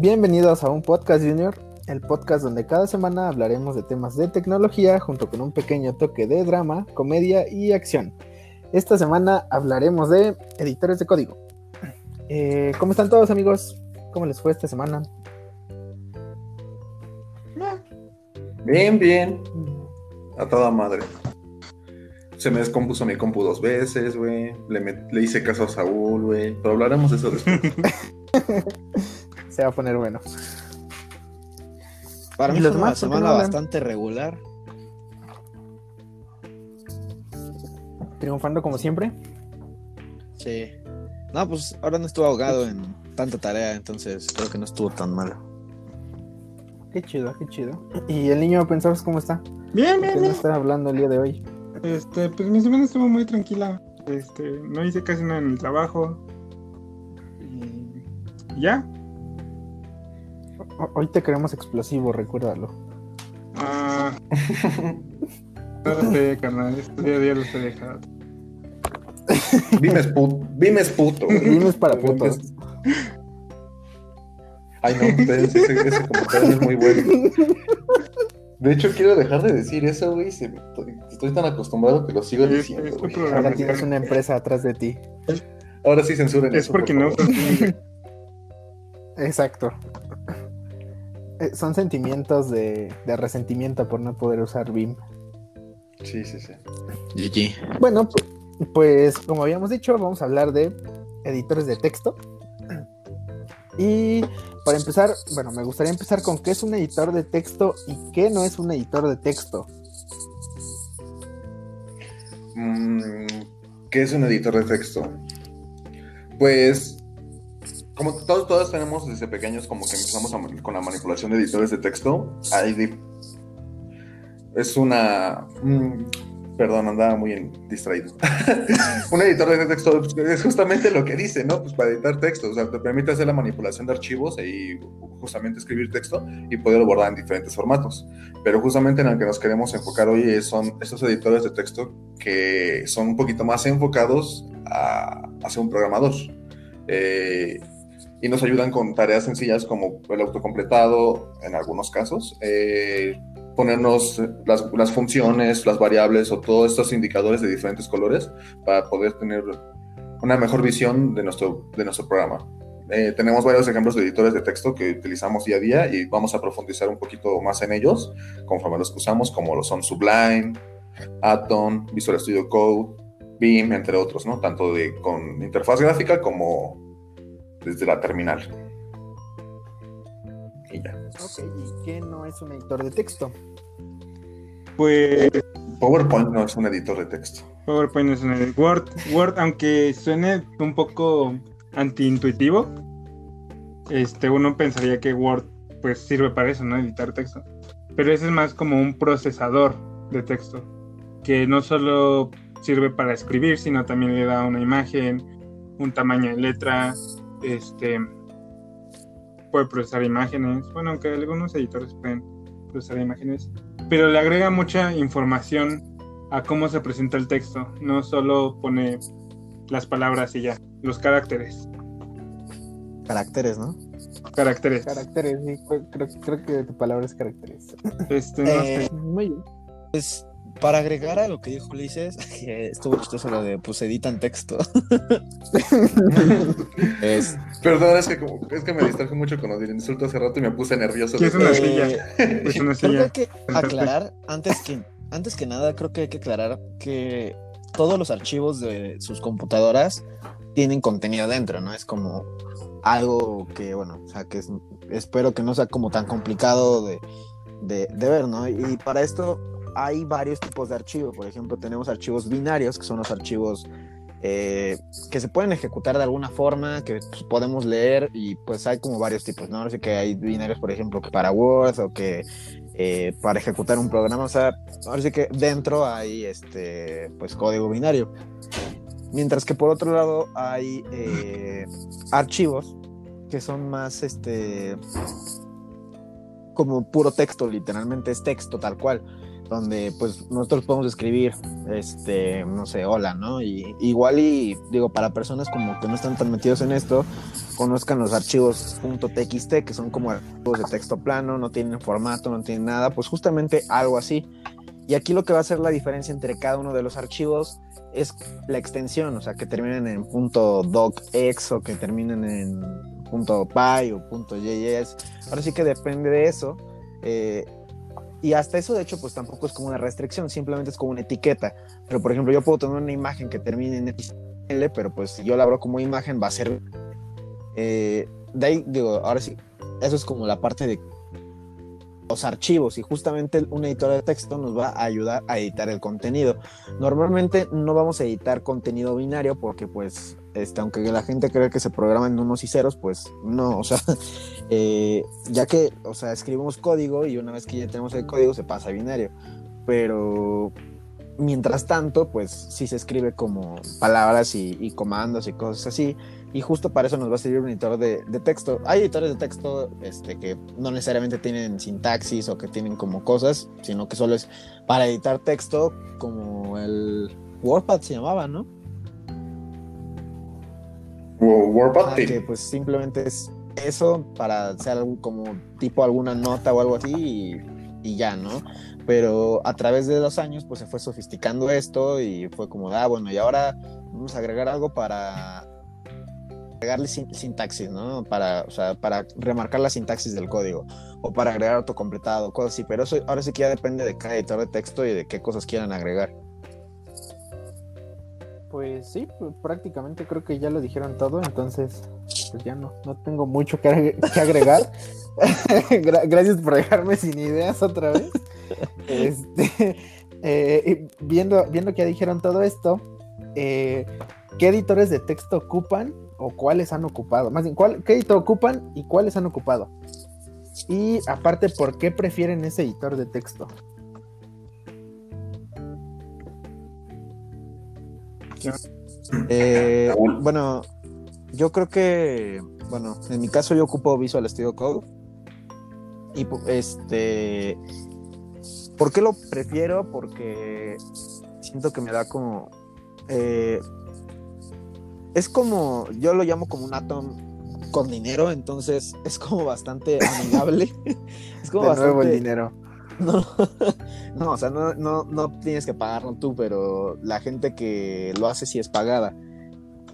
Bienvenidos a un podcast junior, el podcast donde cada semana hablaremos de temas de tecnología junto con un pequeño toque de drama, comedia y acción. Esta semana hablaremos de editores de código. Eh, ¿Cómo están todos amigos? ¿Cómo les fue esta semana? Bien, bien. A toda madre. Se me descompuso mi compu dos veces, güey. Le, le hice caso a Saúl, güey. Pero hablaremos de eso después. Se va a poner bueno. Para ¿Y mí los fue una no semana bastante regular. Triunfando como siempre. Sí. No, pues ahora no estuve ahogado en tanta tarea, entonces creo que no estuvo tan malo. Qué chido, qué chido. ¿Y el niño pensabas cómo está? Bien, ¿Qué bien, nos bien. está hablando el día de hoy? Este, pues mi semana estuvo muy tranquila. Este, no hice casi nada en el trabajo. Y ya. Hoy te queremos explosivo, recuérdalo. Ah, no lo sé, carnal. Este día a día lo estoy dejando. Vimes puto. Vimes puto. para putos. Ay, no, ese, ese, ese comentario es muy bueno. De hecho, quiero dejar de decir eso, güey. Estoy tan acostumbrado que lo sigo diciendo, güey. Ahora tienes una empresa atrás de ti. Ahora sí censuren Es eso. porque por no. Exacto. Eh, Son sentimientos de, de resentimiento por no poder usar BIM. Sí, sí, sí. GG. Bueno, pu- pues como habíamos dicho, vamos a hablar de editores de texto. Y para empezar, bueno, me gustaría empezar con qué es un editor de texto y qué no es un editor de texto. Mm, ¿Qué es un editor de texto? Pues, como todos, todos tenemos desde pequeños, como que empezamos con la manipulación de editores de texto. Di- es una. mm, perdón, andaba muy distraído. un editor de texto es justamente lo que dice, ¿no? Pues para editar texto, o sea, te permite hacer la manipulación de archivos y justamente escribir texto y poderlo guardar en diferentes formatos. Pero justamente en el que nos queremos enfocar hoy son estos editores de texto que son un poquito más enfocados a, a ser un programador. Eh, y nos ayudan con tareas sencillas como el autocompletado en algunos casos, eh, ponernos las, las funciones, las variables o todos estos indicadores de diferentes colores para poder tener una mejor visión de nuestro, de nuestro programa. Eh, tenemos varios ejemplos de editores de texto que utilizamos día a día y vamos a profundizar un poquito más en ellos conforme los usamos, como lo son Sublime, Atom, Visual Studio Code, Beam, entre otros, ¿no? Tanto de, con interfaz gráfica como desde la terminal. Y ya. Ok, ¿y qué no es un editor de texto? Pues PowerPoint no es un editor de texto. PowerPoint es un Word. Word, aunque suene un poco antiintuitivo, este, uno pensaría que Word pues sirve para eso, ¿no? Editar texto. Pero ese es más como un procesador de texto, que no solo sirve para escribir, sino también le da una imagen, un tamaño de letra, este puede procesar imágenes, bueno, aunque algunos editores pueden procesar imágenes, pero le agrega mucha información a cómo se presenta el texto, no solo pone las palabras y ya, los caracteres, Caracteres, ¿no? caracteres. Caracteres, sí, creo, creo- creo que tu palabra es caracteres. Este, no Eh, sé. Muy bien. Pues para agregar a lo que dijo Ulises, que estuvo chistoso lo de pues editan texto. es, Perdón, es que, como- es que me distraje mucho con el insulto hace rato y me puse nervioso. ¿Qué es una Eh, silla? Es una Creo que silla. hay que aclarar, antes que, antes que nada, creo que hay que aclarar que todos los archivos de sus computadoras tienen contenido dentro, ¿no? Es como algo que, bueno, o sea, que es- espero que no sea como tan complicado de, de- de ver, ¿no? Y para esto hay varios tipos de archivos. Por ejemplo, tenemos archivos binarios, que son los archivos eh, que se pueden ejecutar de alguna forma, que pues, podemos leer, y pues hay como varios tipos, ¿no? Así que hay binarios, por ejemplo, que para Word o que eh, para ejecutar un programa, o sea, ahora sí que dentro hay este, pues código binario. Mientras que por otro lado hay eh, archivos que son más, este, como puro texto, literalmente es texto tal cual. Donde pues nosotros podemos escribir, este, no sé, hola, ¿no? Y igual y digo, para personas como que no están tan metidos en esto, conozcan los archivos .txt, que son como archivos de texto plano, no tienen formato, no tienen nada, pues justamente algo así. Y aquí lo que va a hacer la diferencia entre cada uno de los archivos es la extensión, o sea, que terminen en .docx o que terminen en .py o .js. Ahora sí que depende de eso. Eh, y hasta eso, de hecho, pues tampoco es como una restricción, simplemente es como una etiqueta. Pero, por ejemplo, yo puedo tener una imagen que termine en XL, pero pues si yo la abro como imagen, va a ser... Eh, de ahí, digo, ahora sí, eso es como la parte de los archivos y justamente un editor de texto nos va a ayudar a editar el contenido. Normalmente no vamos a editar contenido binario porque pues este, aunque la gente cree que se programan unos y ceros, pues no, o sea, eh, ya que, o sea, escribimos código y una vez que ya tenemos el código se pasa a binario, pero mientras tanto, pues sí se escribe como palabras y comandos y cosas así, y justo para eso nos va a servir un editor de, texto. Hay editores de texto este, que no necesariamente tienen sintaxis o que tienen como cosas, sino que solo es para editar texto, como el WordPad se llamaba, ¿no? Que pues simplemente es eso para hacer como tipo alguna nota o algo así y, y ya, ¿no? pero a través de los años pues se fue sofisticando esto y fue como, ah, bueno, y ahora vamos a agregar algo para agregarle sintaxis, ¿no? Para, o sea, para remarcar la sintaxis del código o para agregar autocompletado, cosas así. Pero eso ahora sí que ya depende de cada editor de texto y de qué cosas quieran agregar. Pues sí, pues prácticamente creo que ya lo dijeron todo, entonces pues ya no, no tengo mucho que, agregar. Gracias por dejarme sin ideas otra vez. Este, eh, viendo, viendo que ya dijeron todo esto, eh, ¿qué editores de texto ocupan o cuáles han ocupado. Más bien, ¿cuál, ¿qué editor ocupan y cuáles han ocupado? Y aparte, ¿por qué prefieren ese editor de texto? Eh, bueno, yo creo que, bueno, en mi caso yo ocupo Visual Studio Code. Y este, ¿por qué lo prefiero? Porque siento que me da como eh, es como, yo lo llamo como un Atom con dinero, entonces es como bastante amigable. es como de nuevo el dinero. No, no, o sea, no, no, no tienes que pagarlo tú, pero la gente que lo hace sí es pagada.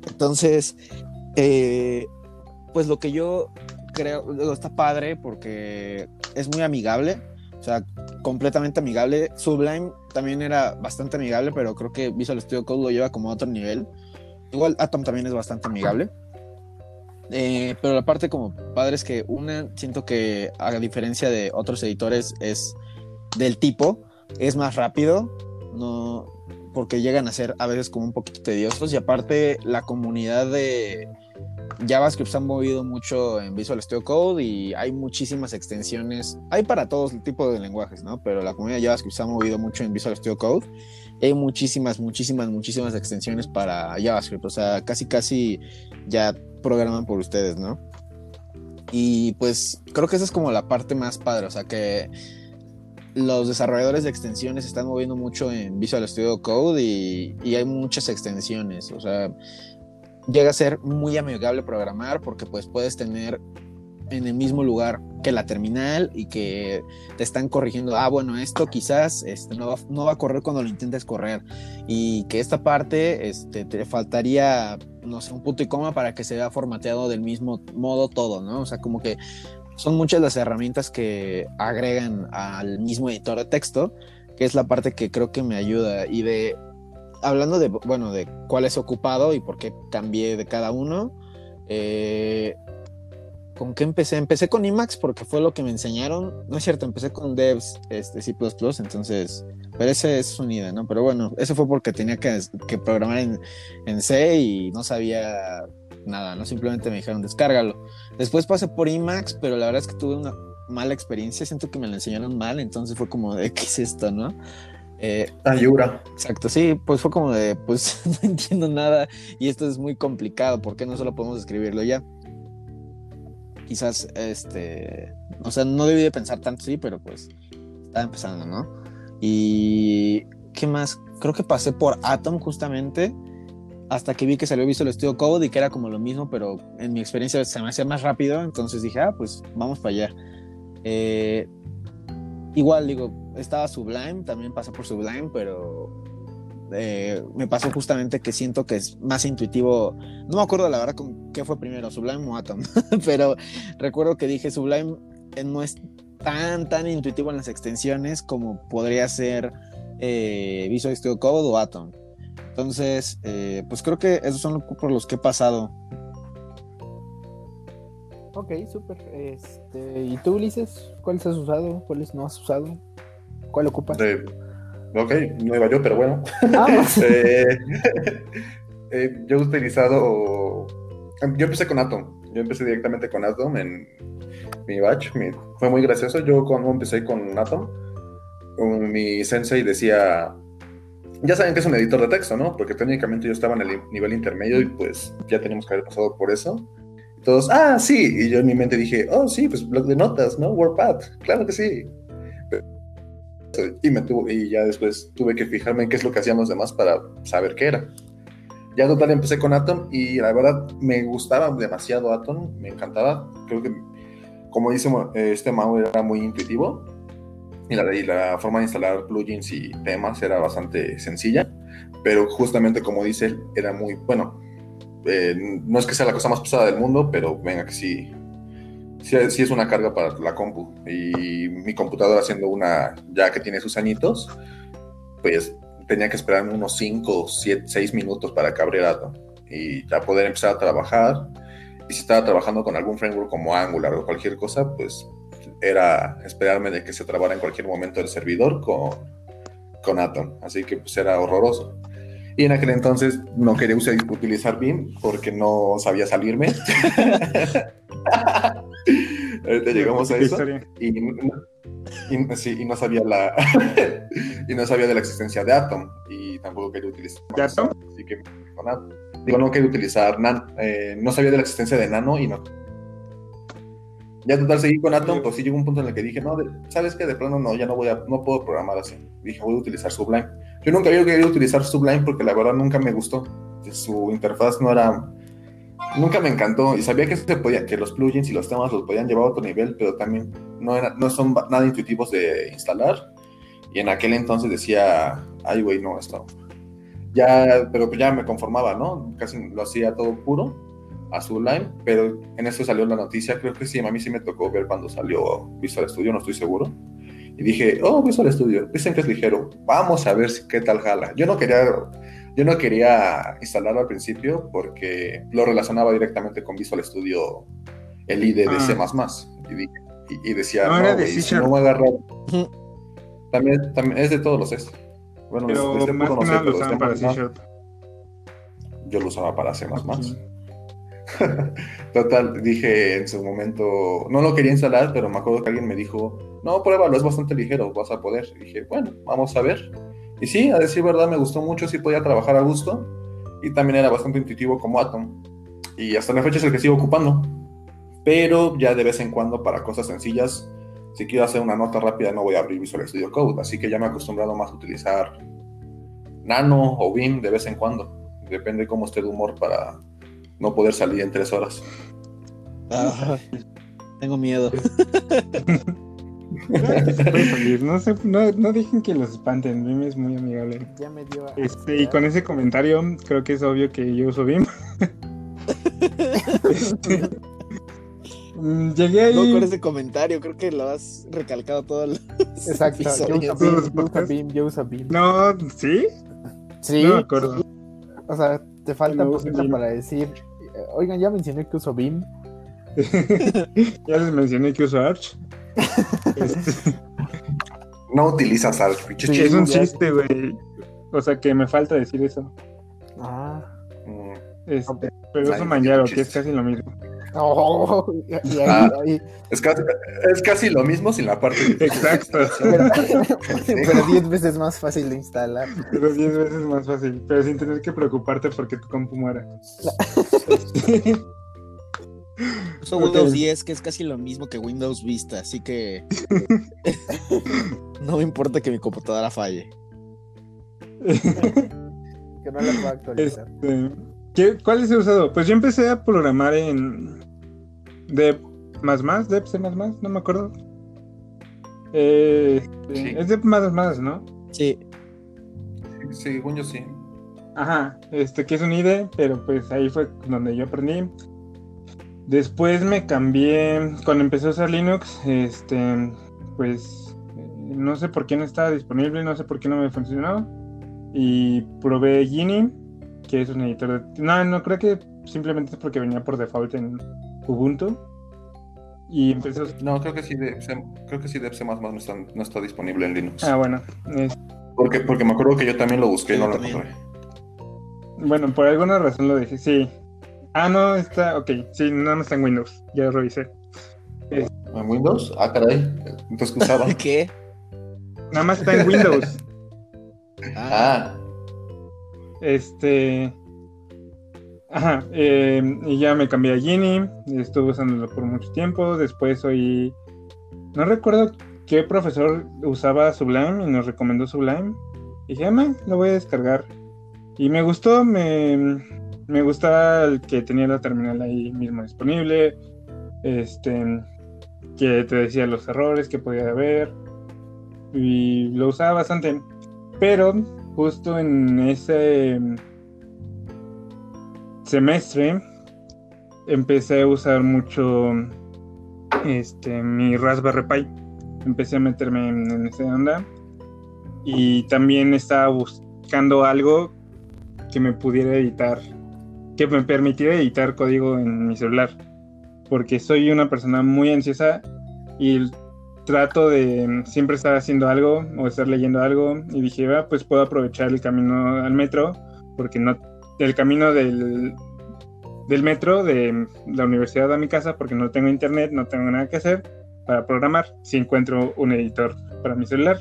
Entonces, eh, pues lo que yo creo, está padre porque es muy amigable, o sea, completamente amigable. Sublime también era bastante amigable, pero creo que Visual Studio Code lo lleva como a otro nivel. Igual Atom también es bastante amigable. Eh, pero la parte como padre es que una, siento que a diferencia de otros editores es del tipo, es más rápido, no, porque llegan a ser a veces como un poquito tediosos y aparte la comunidad de JavaScript se ha movido mucho en Visual Studio Code y hay muchísimas extensiones, hay para todos tipos de lenguajes, ¿no? Pero la comunidad de JavaScript se ha movido mucho en Visual Studio Code hay muchísimas, muchísimas, muchísimas extensiones para JavaScript. O sea, casi, casi ya programan por ustedes, ¿no? Y pues creo que esa es como la parte más padre. O sea, que los desarrolladores de extensiones están moviendo mucho en Visual Studio Code y, hay muchas extensiones. O sea, llega a ser muy amigable programar porque pues puedes tener en el mismo lugar que la terminal y que te están corrigiendo, ah, bueno, esto quizás este, no, va, no va a correr cuando lo intentes correr y que esta parte este, te faltaría, no sé, un punto y coma para que se vea formateado del mismo modo todo, ¿no? O sea, como que son muchas las herramientas que agregan al mismo editor de texto, que es la parte que creo que me ayuda y de, hablando de, bueno, de cuál es ocupado y por qué cambié de cada uno, eh, ¿Con qué empecé? Empecé con Emacs porque fue lo que me enseñaron. No es cierto, empecé con devs este, C++, entonces, pero ese es unida, ¿no? Pero bueno, eso fue porque tenía que, programar en, en, C y no sabía nada, ¿no? Simplemente me dijeron, descárgalo. Después pasé por Emacs, pero la verdad es que tuve una mala experiencia, siento que me lo enseñaron mal, entonces fue como de, ¿qué es esto, no? Eh, Ayura. Exacto, sí, pues fue como de, pues no entiendo nada y esto es muy complicado, ¿por qué no solo podemos escribirlo ya? quizás, este, o sea, no debí de pensar tanto, sí, pero pues estaba empezando, ¿no? Y ¿qué más? Creo que pasé por Atom justamente hasta que vi que salió Visual Studio Code y que era como lo mismo, pero en mi experiencia se me hacía más rápido, entonces dije, ah, pues vamos para allá. Eh, igual digo, estaba Sublime, también pasé por Sublime, pero eh, me pasó justamente que siento que es más intuitivo. No me acuerdo la verdad con qué fue primero, Sublime o Atom, pero recuerdo que dije Sublime eh, no es tan, tan intuitivo en las extensiones como podría ser eh, Visual Studio Code o Atom. Entonces, eh, pues creo que esos son por los que he pasado. Ok, súper. Este, ¿Y tú, Ulises? ¿Cuáles has usado? ¿Cuáles no has usado? ¿Cuál ocupas? De- ok, no iba yo, pero bueno. Ah, Eh, eh, yo he utilizado. Yo empecé con Atom. Yo empecé directamente con Atom en mi batch. mi- fue muy gracioso. Yo cuando empecé con Atom, un- mi sensei decía. Ya saben que es un editor de texto, ¿no? Porque técnicamente yo estaba en el nivel intermedio y pues ya teníamos que haber pasado por eso. Todos, ah, sí. Y yo en mi mente dije, oh, sí, pues blog de notas, ¿no? WordPad, claro que sí. Y, me tuvo, y ya después tuve que fijarme en qué es lo que hacían los demás para saber qué era. Ya total empecé con Atom y la verdad me gustaba demasiado Atom, me encantaba. Creo que, como dice eh, este Mau, era muy intuitivo y la, forma de instalar plugins y temas era bastante sencilla, pero justamente como dice él, era muy bueno. eh, no es que sea la cosa más pesada del mundo, pero venga que sí, sí, es una carga para la compu. Y mi computadora siendo una ya que tiene sus añitos, pues tenía que esperarme unos 5, 7, 6 minutos para que abriera y ya poder empezar a trabajar. Y si estaba trabajando con algún framework como Angular o cualquier cosa, pues era esperarme de que se trabara en cualquier momento el servidor con, con Atom. Así que pues era horroroso. Y en aquel entonces no quería usar- utilizar Vim porque no sabía salirme. Ahorita llegamos a eso y, no- y- sí, y no sabía la y no sabía de la existencia de Atom y tampoco quería utilizar ¿De Atom? así que con Atom. digo no quería utilizar Nan eh, no sabía de la existencia de Nano y no ya total seguí con Atom pues sí llegó un punto en el que dije no de- sabes que de plano no ya no voy a no puedo programar así dije voy a utilizar Sublime yo nunca había querido utilizar Sublime porque la verdad nunca me gustó su interfaz no era nunca me encantó y sabía que se podía que los plugins y los temas los podían llevar a otro nivel pero también no, era, no son nada intuitivos de instalar. Y en aquel entonces decía, ay, güey, no, esto. Ya, pero pues ya me conformaba, ¿no? Casi lo hacía todo puro, azul line, pero en eso salió la noticia. Creo que sí, a mí sí me tocó ver cuando salió Visual Studio, no estoy seguro. Y dije, oh, Visual Studio, dicen que es ligero, vamos a ver si- qué tal jala. Yo no quería. Yo no quería instalarlo al principio porque lo relacionaba directamente con Visual Studio, el IDE de Ah. C++. Y, dije- y- y decía, No, no, era de güey, C si Sharp. no voy a agarrar. También, también es de todos los es. Bueno, Pero desde más no sé, nada lo pero usaban este para C. Yo lo usaba para C++. Total, dije en su momento, no lo quería instalar, pero me acuerdo que alguien me dijo, no, pruébalo, es bastante ligero, vas a poder. Y dije, bueno, vamos a ver. Y sí, a decir verdad, me gustó mucho, sí podía trabajar a gusto. Y también era bastante intuitivo como Atom. Y hasta la fecha es el que sigo ocupando. Pero ya de vez en cuando para cosas sencillas, si quiero hacer una nota rápida no voy a abrir Visual Studio Code. Así que ya me he acostumbrado más a utilizar Nano o Vim de vez en cuando. Depende cómo esté de humor para no poder salir en tres horas. Ah, tengo miedo. Puede salir, No, se- no, no dejen que los espanten. Vim es muy amigable. Ya me dio. Este, y con ese comentario, creo que es obvio que yo uso Vim. Este, Llegué No ahí. con ese comentario, creo que lo has recalcado todo el Exacto. Yo uso yo. Beam, yo uso Beam. No, ¿sí? Sí, No me acuerdo. o sea, te falta poquito para decir. eh, Oigan, ya mencioné que uso Beam. ya les mencioné que uso Arch. Este, No utilizas Arch, Sí, es un chiste, güey. O sea que me falta decir eso. Ah. Mm, Este, pero uso Manjaro, que es casi lo mismo. Oh, y, y ahí, Ah. ahí- Es casi, es casi lo mismo sin la parte de Exacto. pero, pero 10 veces más fácil de instalar. Pero 10 veces más fácil, pero sin tener que preocuparte porque tu compu muera. Uso. Windows 10, que es casi lo mismo que Windows Vista, así que no me importa que mi computadora falle. Que no la puedo actualizar. Este, ¿qué- ¿Cuáles he usado? Pues yo empecé a programar en Dev más más, Dev C más más, no me acuerdo. Eh, este, Sí. Es Dev más más, ¿no? Sí, Sí, según yo sí. Ajá, este que es un IDE, pero pues ahí fue donde yo aprendí. Después me cambié, cuando empecé a usar Linux, este, pues eh, no sé por qué no estaba disponible, no sé por qué no me funcionó. Y probé Gini, que es un editor de... No, no, creo que simplemente es porque venía por default en Ubuntu. Y empecé a... us- No, creo que sí, de, creo que sí de C++ no está, no está disponible en Linux. Ah, bueno. es- Porque, porque me acuerdo que yo también lo busqué y no lo encontré. Bueno, por alguna razón lo dejé, sí. Ah, no, está... Ok, sí, nada más está en Windows, ya lo revisé. ¿En Windows? Ah, caray. Entonces, ¿qué usaba? ¿qué? Nada más está en Windows. Ah, ah, Este. Ajá, eh, y ya me cambié a Genie, estuve usándolo por mucho tiempo. Después oí. No recuerdo qué profesor usaba Sublime y nos recomendó Sublime. Y dije, ah, lo voy a descargar. Y me gustó, me, me gustaba el que tenía la terminal ahí mismo disponible. Este. Que te decía los errores que podía haber. Y lo usaba bastante. Pero justo en ese semestre empecé a usar mucho este mi Raspberry Pi. Empecé a meterme en, en esa onda. Y también estaba buscando algo que me pudiera editar, que me permitiera editar código en mi celular, porque soy una persona muy ansiosa y trato de siempre estar haciendo algo o estar leyendo algo. Y dije, "Ah, pues puedo aprovechar el camino al metro porque no el camino del, del metro de la universidad a mi casa porque no tengo internet, no tengo nada que hacer para programar si encuentro un editor para mi celular.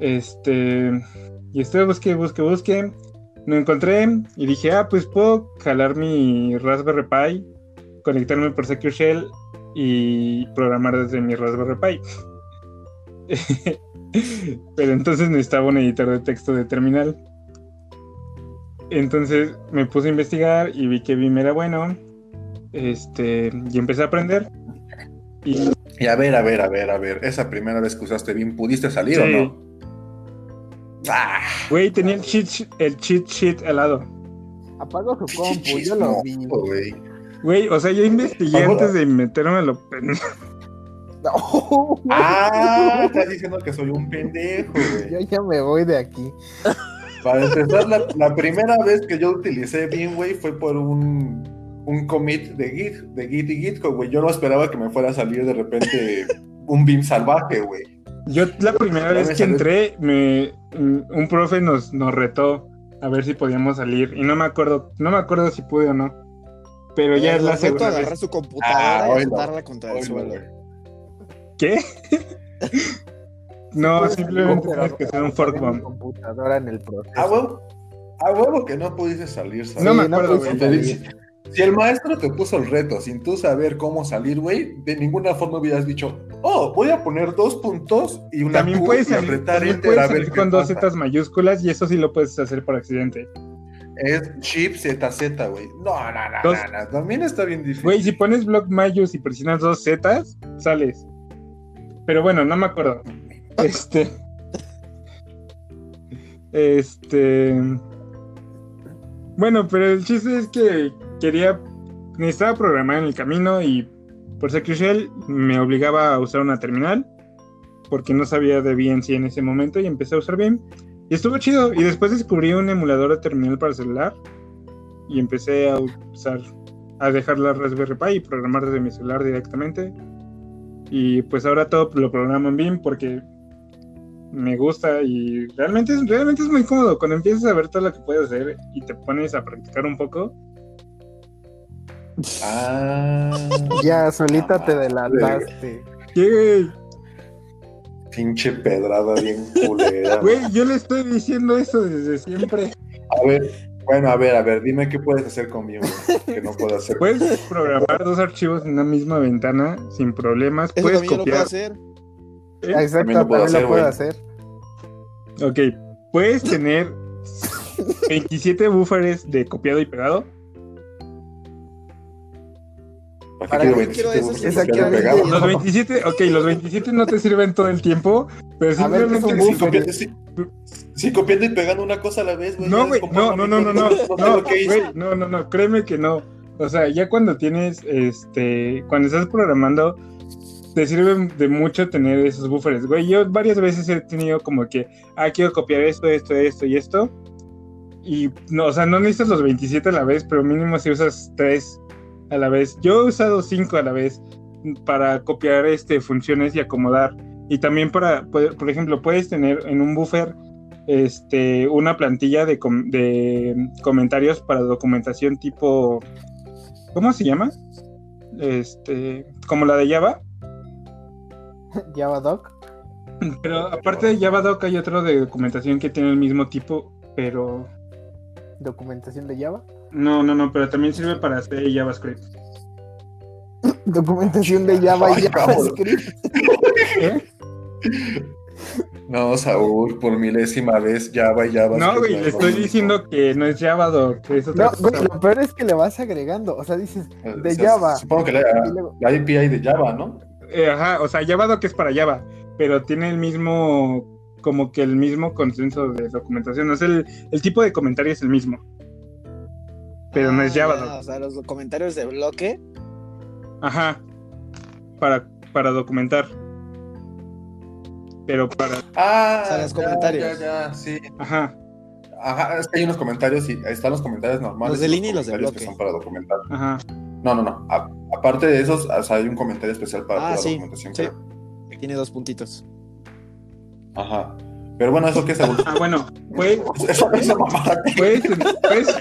Este y estuve busque, busque, busque, no encontré y dije, "Ah, pues puedo jalar mi Raspberry Pi, conectarme por Secure Shell y programar desde mi Raspberry Pi. Pero entonces necesitaba un editor de texto de terminal. Entonces me puse a investigar y vi que Vim era bueno. Este, y empecé a aprender. Y y a ver, a ver, a ver, a ver. Esa primera vez que usaste BIM, ¿pudiste salir o Sí. no? Ah, güey, tenía el cheat, el cheat sheet al lado. Apago su compu, yo lo vi. güey. Güey, o sea, yo investigué Ahora- antes de meterme a lo No, Ah, estás diciendo que soy un pendejo, yo güey. ya me voy de aquí. Para empezar, la, la primera vez que yo utilicé BIM, güey, fue por un, un commit de Git, de Git y Gitco, güey. Yo no esperaba que me fuera a salir de repente un BIM salvaje, güey. Yo la primera vez que salió. entré, me, un profe nos, nos retó a ver si podíamos salir. Y no me acuerdo, no me acuerdo si pude o no. Pero ya es la segunda agarrar vez. su computadora Ah, y oílo, el suelo. ¿Qué? no, simplemente tienes que hacer un fork bomb. computadora en el proceso. A huevo, a huevo que no pudiste salir, ¿sabes? No me no acuerdo, güey. Dice- Si el maestro te puso el reto sin tú saber cómo salir, güey, de ninguna forma hubieras dicho, oh, voy a poner dos puntos y una También Q puedes y salir, apretar también enter puedes a ver salir con dos pasa". zetas mayúsculas y eso sí lo puedes hacer por accidente. Es chip ZZ, güey. No, no, no, Dos- no, no, También está bien difícil. Güey, si pones block mayús y presionas dos zetas, sales. Pero bueno, no me acuerdo. Este. Este. Bueno, pero el chiste es que quería. Necesitaba programar en el camino y por Secure Shell me obligaba a usar una terminal porque no sabía de BNC en ese momento y empecé a usar BIM y estuvo chido. Y después descubrí un emulador de terminal para celular y empecé a usar, a dejar la Raspberry Pi y programar desde mi celular directamente. Y pues ahora todo lo programo en BIM porque me gusta y realmente es, realmente es muy cómodo. Cuando empiezas a ver todo lo que puedes hacer y te pones a practicar un poco, Ah. Ya, solita te delataste. ¿qué? Pinche pedrada bien culera. Güey, yo le estoy diciendo eso desde siempre. A ver, Bueno, a ver, a ver, dime qué puedes hacer con Vim, güey, que no puedo hacer. Puedes programar dos archivos en una misma ventana sin problemas. Eso Puedes lo copiar. hacer. ¿Eh? Exacto, También lo puedo también lo puedo hacer. Ok, puedes tener 27 buffers de copiado y pegado. ¿Para ¿Para qué quiero qué 27 quiero buffers esos? de copiado y Exactamente. pegado? Los 27, ok, los 27 no te sirven todo el tiempo, pero ver, ¿qué es simplemente un Sí, buffer? copiando, sí, sí, copiando y pegando una cosa a la vez, güey. No, güey, no, no, no, no, no, güey, no, no, no, créeme que no. O sea, ya cuando tienes, este, cuando estás programando, te sirve de mucho tener esos buffers, güey. Yo varias veces he tenido como que, ah, quiero copiar esto, esto, esto y esto. Y, no, o sea, no necesitas los 27 a la vez, pero mínimo si usas 3 a la vez. Yo he usado 5 a la vez para copiar este, funciones y acomodar. Y también para, por ejemplo, puedes tener en un buffer este, una plantilla de, com- de comentarios para documentación tipo, ¿cómo se llama? Este, como la de Java. Java Doc. Pero aparte de Java Doc hay otro de documentación que tiene el mismo tipo, pero Documentación de Java. no, no, no, pero también sirve para hacer JavaScript. Documentación de Java y. JavaScript. ¿Eh? No, Saúl, por milésima vez, Java y Java. No, güey, le estoy diciendo que no es Java Doc, que es otra No, güey, lo peor es que le vas agregando. O sea, dices de O sea, Java. Supongo que la, la API de Java, ¿no? Eh, ajá, o sea, Java Doc es para Java, pero tiene el mismo, como que el mismo consenso de documentación. O sea, el, el tipo de comentario es el mismo. Pero no es Ah, Java Doc. O sea, los comentarios de bloque. Ajá. Para, para documentar. Pero para. Ah, O sea, los ya, comentarios. Ya, ya, sí. Ajá, Ajá, es que hay unos comentarios y están los comentarios normales. Los de y línea y los de comentarios bloque. que son para documentar. ajá. No, no, no. Aparte de esos, o sea, hay un comentario especial para Ah, la sí, documentación. sí. que Tiene dos puntitos. Ajá. Pero bueno, eso que es. Ah, bueno, puedes, Eso esa mamada. puedes, puedes,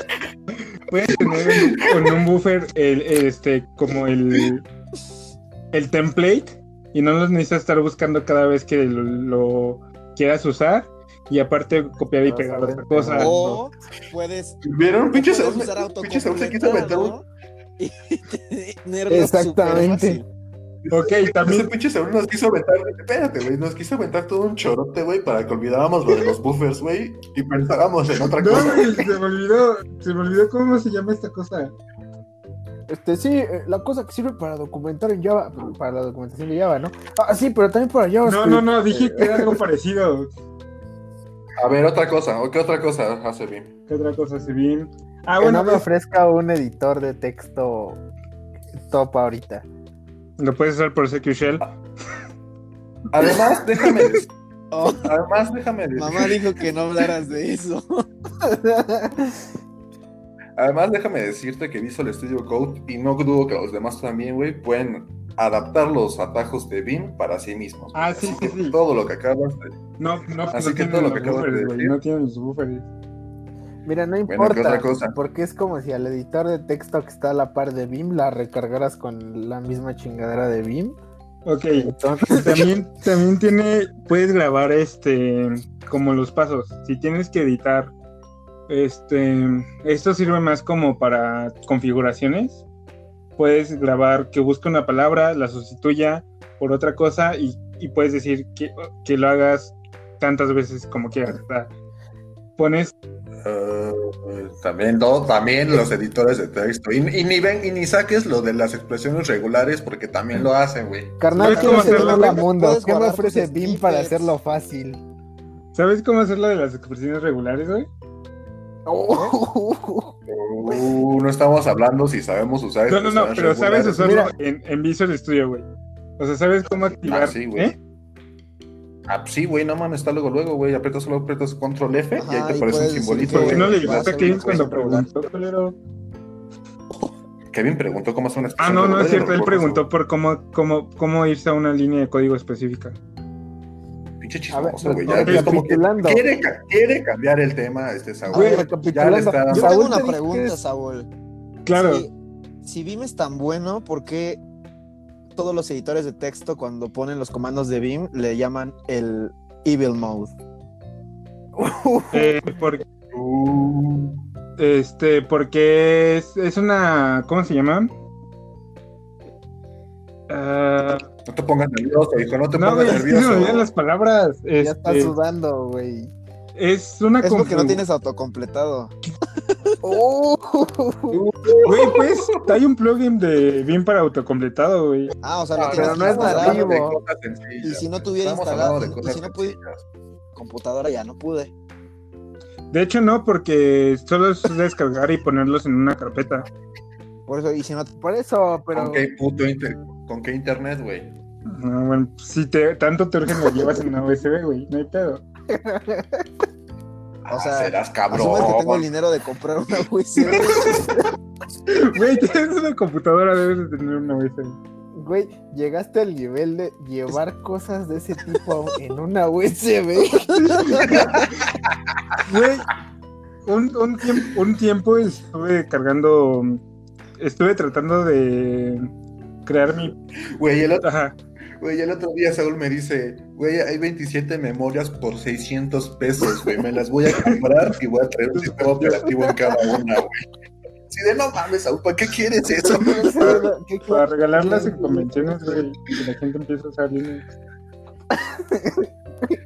puedes tener en, con un buffer el, este, como el, el template y no los necesitas estar buscando cada vez que lo, lo quieras usar. Y aparte copiar y Vas a pegar ver otra en cosa. Ah, O puedes, ¿Vieron? Pinche Saúl se quiso meter un... ¿no? Y tenerlo Exactamente. Ok, Ese también, pinche Saúl nos quiso aventar, espérate, güey, nos quiso aventar todo un chorote, güey, para que olvidáramos lo de los buffers, güey, y pensáramos en otra no, cosa. güey, se me olvidó, se me olvidó cómo se llama esta cosa. Este, sí, eh, la cosa que sirve para documentar en Java, para la documentación de Java, ¿no? Ah, sí, pero también para Java. No, no, no, dije que era algo parecido. A ver, otra cosa, ¿o qué otra cosa hace bien? ¿Qué otra cosa se bien? Ah, que bueno, no me pues, ofrezca un editor de texto top ahorita. lo puedes usar por CQ Shell. Además, déjame decir, Oh, además, déjame decir, mamá dijo que no hablaras de eso. además, déjame decirte que Visual Studio Code, y no dudo que los demás también, güey, pueden adaptar los atajos de Vim para sí mismos. Ah, sí, Así sí, que sí. Todo lo que acabas de... No, no, Así no que todo lo que acabas de decir. no tienen los buffers. Mira, no ¿qué importa, otra cosa? porque es como si al editor de texto que está a la par de Vim la recargaras con la misma chingadera de Vim. Ok, Entonces, también, también tiene, puedes grabar este, como los pasos. Si tienes que editar, este, esto sirve más como para configuraciones. Puedes grabar que busque una palabra, la sustituya por otra cosa y, y puedes decir que, que lo hagas tantas veces como quieras. Pones Eh, también, no, también los editores de texto. Y, y ni ven, y ni saques lo de las expresiones regulares porque también lo hacen, güey. carnal, ¿Sabes quiero cómo hacerlo, hacerlo a güey? mundo. ¿Qué me ofrece Vim para hacerlo fácil? ¿Sabes cómo hacer lo de las expresiones regulares, güey? Oh. Uh, no estamos hablando si sabemos usar No, no, no, pero sabes usarlo en, en Visual Studio, güey. O sea, ¿sabes cómo activar? Ah, sí, güey. ¿eh? Ah, sí, güey, no mames, está luego, luego, güey. Aprietas solo, aprietas control F y ahí te aparece un simbolito. que- ¿Por qué no le ayudaste a Kevin cuando preguntó, culero? Kevin preguntó cómo hacer una Ah, no, no es cierto. Él preguntó por cómo, cómo, cómo irse a una línea de código específica. Pinche chismoso, güey. Ya, ya como que quiere, quiere cambiar el tema, este Saúl. Ya le está dando- Yo tengo te una pregunta, es- Saúl. Claro, Si, si Vim es tan bueno, ¿por qué todos los editores de texto cuando ponen los comandos de Vim le llaman el Evil Mode? eh, porque Uh, Este, porque es, es una. ¿Cómo se llama? Ah, No te pongas nervioso, hijo, no te no, pongas nervioso. las palabras. Ya está Este, sudando, güey. Es una Es porque no confu- tienes autocompletado. ¡Oh! Güey, pues, hay un plugin de Vim para autocompletado, güey. Ah, o sea, no, No, tienes pero no es de nativo. cosas Y si no tuviera Estamos instalado- y si no pude- computadora ya no pude. De hecho, no, porque solo es descargar y ponerlos en una carpeta. Por eso, y si no, Por eso, pero. ¿Con qué puto inter- ¿Con qué internet, güey? No, bueno, si te, tanto te urgen, lo llevas en una USB, güey. No hay pedo. Ah, sea, serás cabrón. asumes que tengo el dinero de comprar una USB. Güey, tienes una computadora, debes de tener una USB. Güey, llegaste al nivel de llevar cosas de ese tipo en una USB. Güey, un, un, tiempo, un tiempo estuve cargando. Estuve tratando de crear mi. Güey, el, otro, Ajá. Güey, el otro día Saúl me dice, güey, hay 27 memorias por 600 pesos, güey, me las voy a comprar y voy a traer un sistema operativo en cada una, güey. Si de no mames, Saúl, ¿para qué quieres eso? ¿Qué Para regalarlas en convenciones, güey. Que la gente empiece a usar Linux.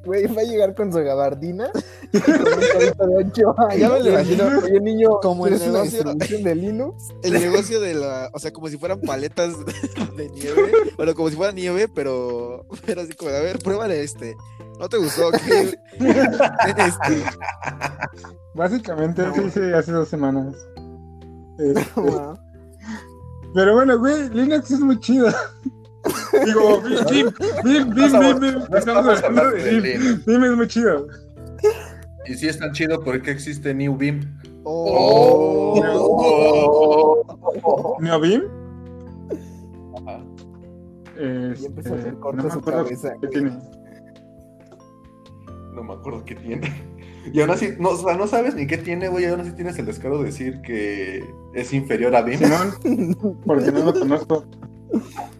Güey, va a llegar con su gabardina y con un chavito de 8 años. Ya me lo imagino. Oye, niño, Como el ¿quieres una negocio. de Linux? El negocio de la. O sea, como si fueran paletas de nieve. Bueno, como si fuera nieve, pero. Pero así como, a ver, pruébale este. ¿No te gustó? ¿Qué? Este. Básicamente eso hice hace dos semanas. Este, No, pero bueno, güey, Linux es muy chido. Digo, Estamos hablando de Vim. Linux. Vim es muy chido. Y si es tan chido, ¿por qué existe New Beam? Oh. Oh. ¿Neo Vim? Ajá. Y empezó a hacer Este, corto no su cabeza, qué tiene. No me acuerdo qué tiene. Y aún así, no, o sea, no sabes ni qué tiene, güey. y Aún así tienes el descaro de decir que es inferior a Beam. Simón, porque no lo conozco.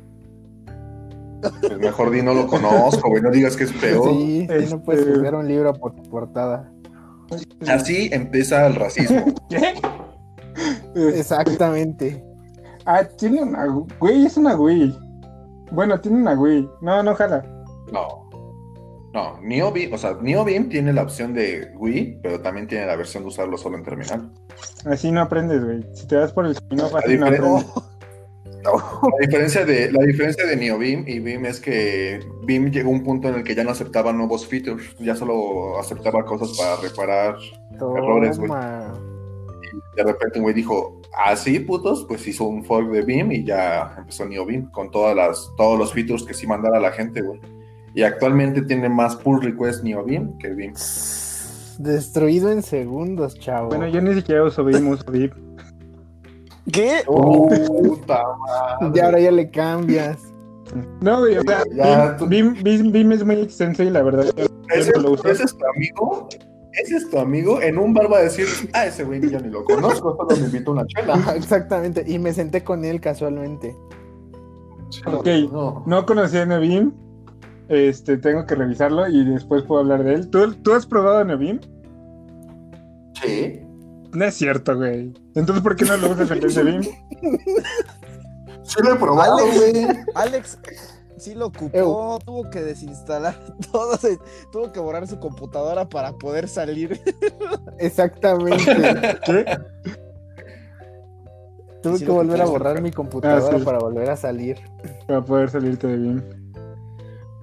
Pues mejor di no lo conozco, güey. No digas que es peor. Sí, sí, no puedes Este- juzgar un libro por tu portada. Así empieza el racismo. ¿Qué? Este, Exactamente. Ah, tiene una. Güey, es una Wii. Bueno, tiene una Wii. No, no, jala. No. No, NeoBeam, o sea, NeoBeam tiene la opción de Wii, pero también tiene la versión de usarlo solo en terminal. Así no aprendes, güey. Si te vas por el camino fácil, no diferencia- La diferencia de, la diferencia de NeoBeam y Beam es que Beam llegó a un punto en el que ya no aceptaba nuevos features, ya solo aceptaba cosas para reparar. Errores, güey. Toma. De repente un güey dijo, así putos, pues hizo un fork de Beam y ya empezó NeoBeam con todas las, todos los features que sí mandara a la gente, güey. Y actualmente tiene más pull request NeoBeam que Beam. Destruido en segundos, chavo. Bueno, yo ni siquiera uso Vim, uso Vip. ¿Qué? Oh, Puta y ahora ya le cambias. No, güey, o sea, Ya, tú- Vim es muy extenso y la verdad yo, Ese, yo no lo uso. ese es tu amigo. Ese es tu amigo. En un bar va a decir, ah, ese güey yo ni lo conozco, solo me invitó una chela. Exactamente. Y me senté con él casualmente. Ok. No. No conocía Nevim. Este, tengo que revisarlo y después puedo hablar de él. ¿Tú, ¿tú has probado Nevim? Sí. No es cierto, güey. Entonces, ¿por qué no lo usas en vez de Vim? Sí lo he probado, Alex. güey. Alex sí lo ocupó, tuvo que desinstalar todo, se- tuvo que borrar su computadora para poder salir. Exactamente. ¿Qué? Tuve Sí que volver a borrar mi computadora Ah, sí. para volver a salir. Para poder salirte de Vim.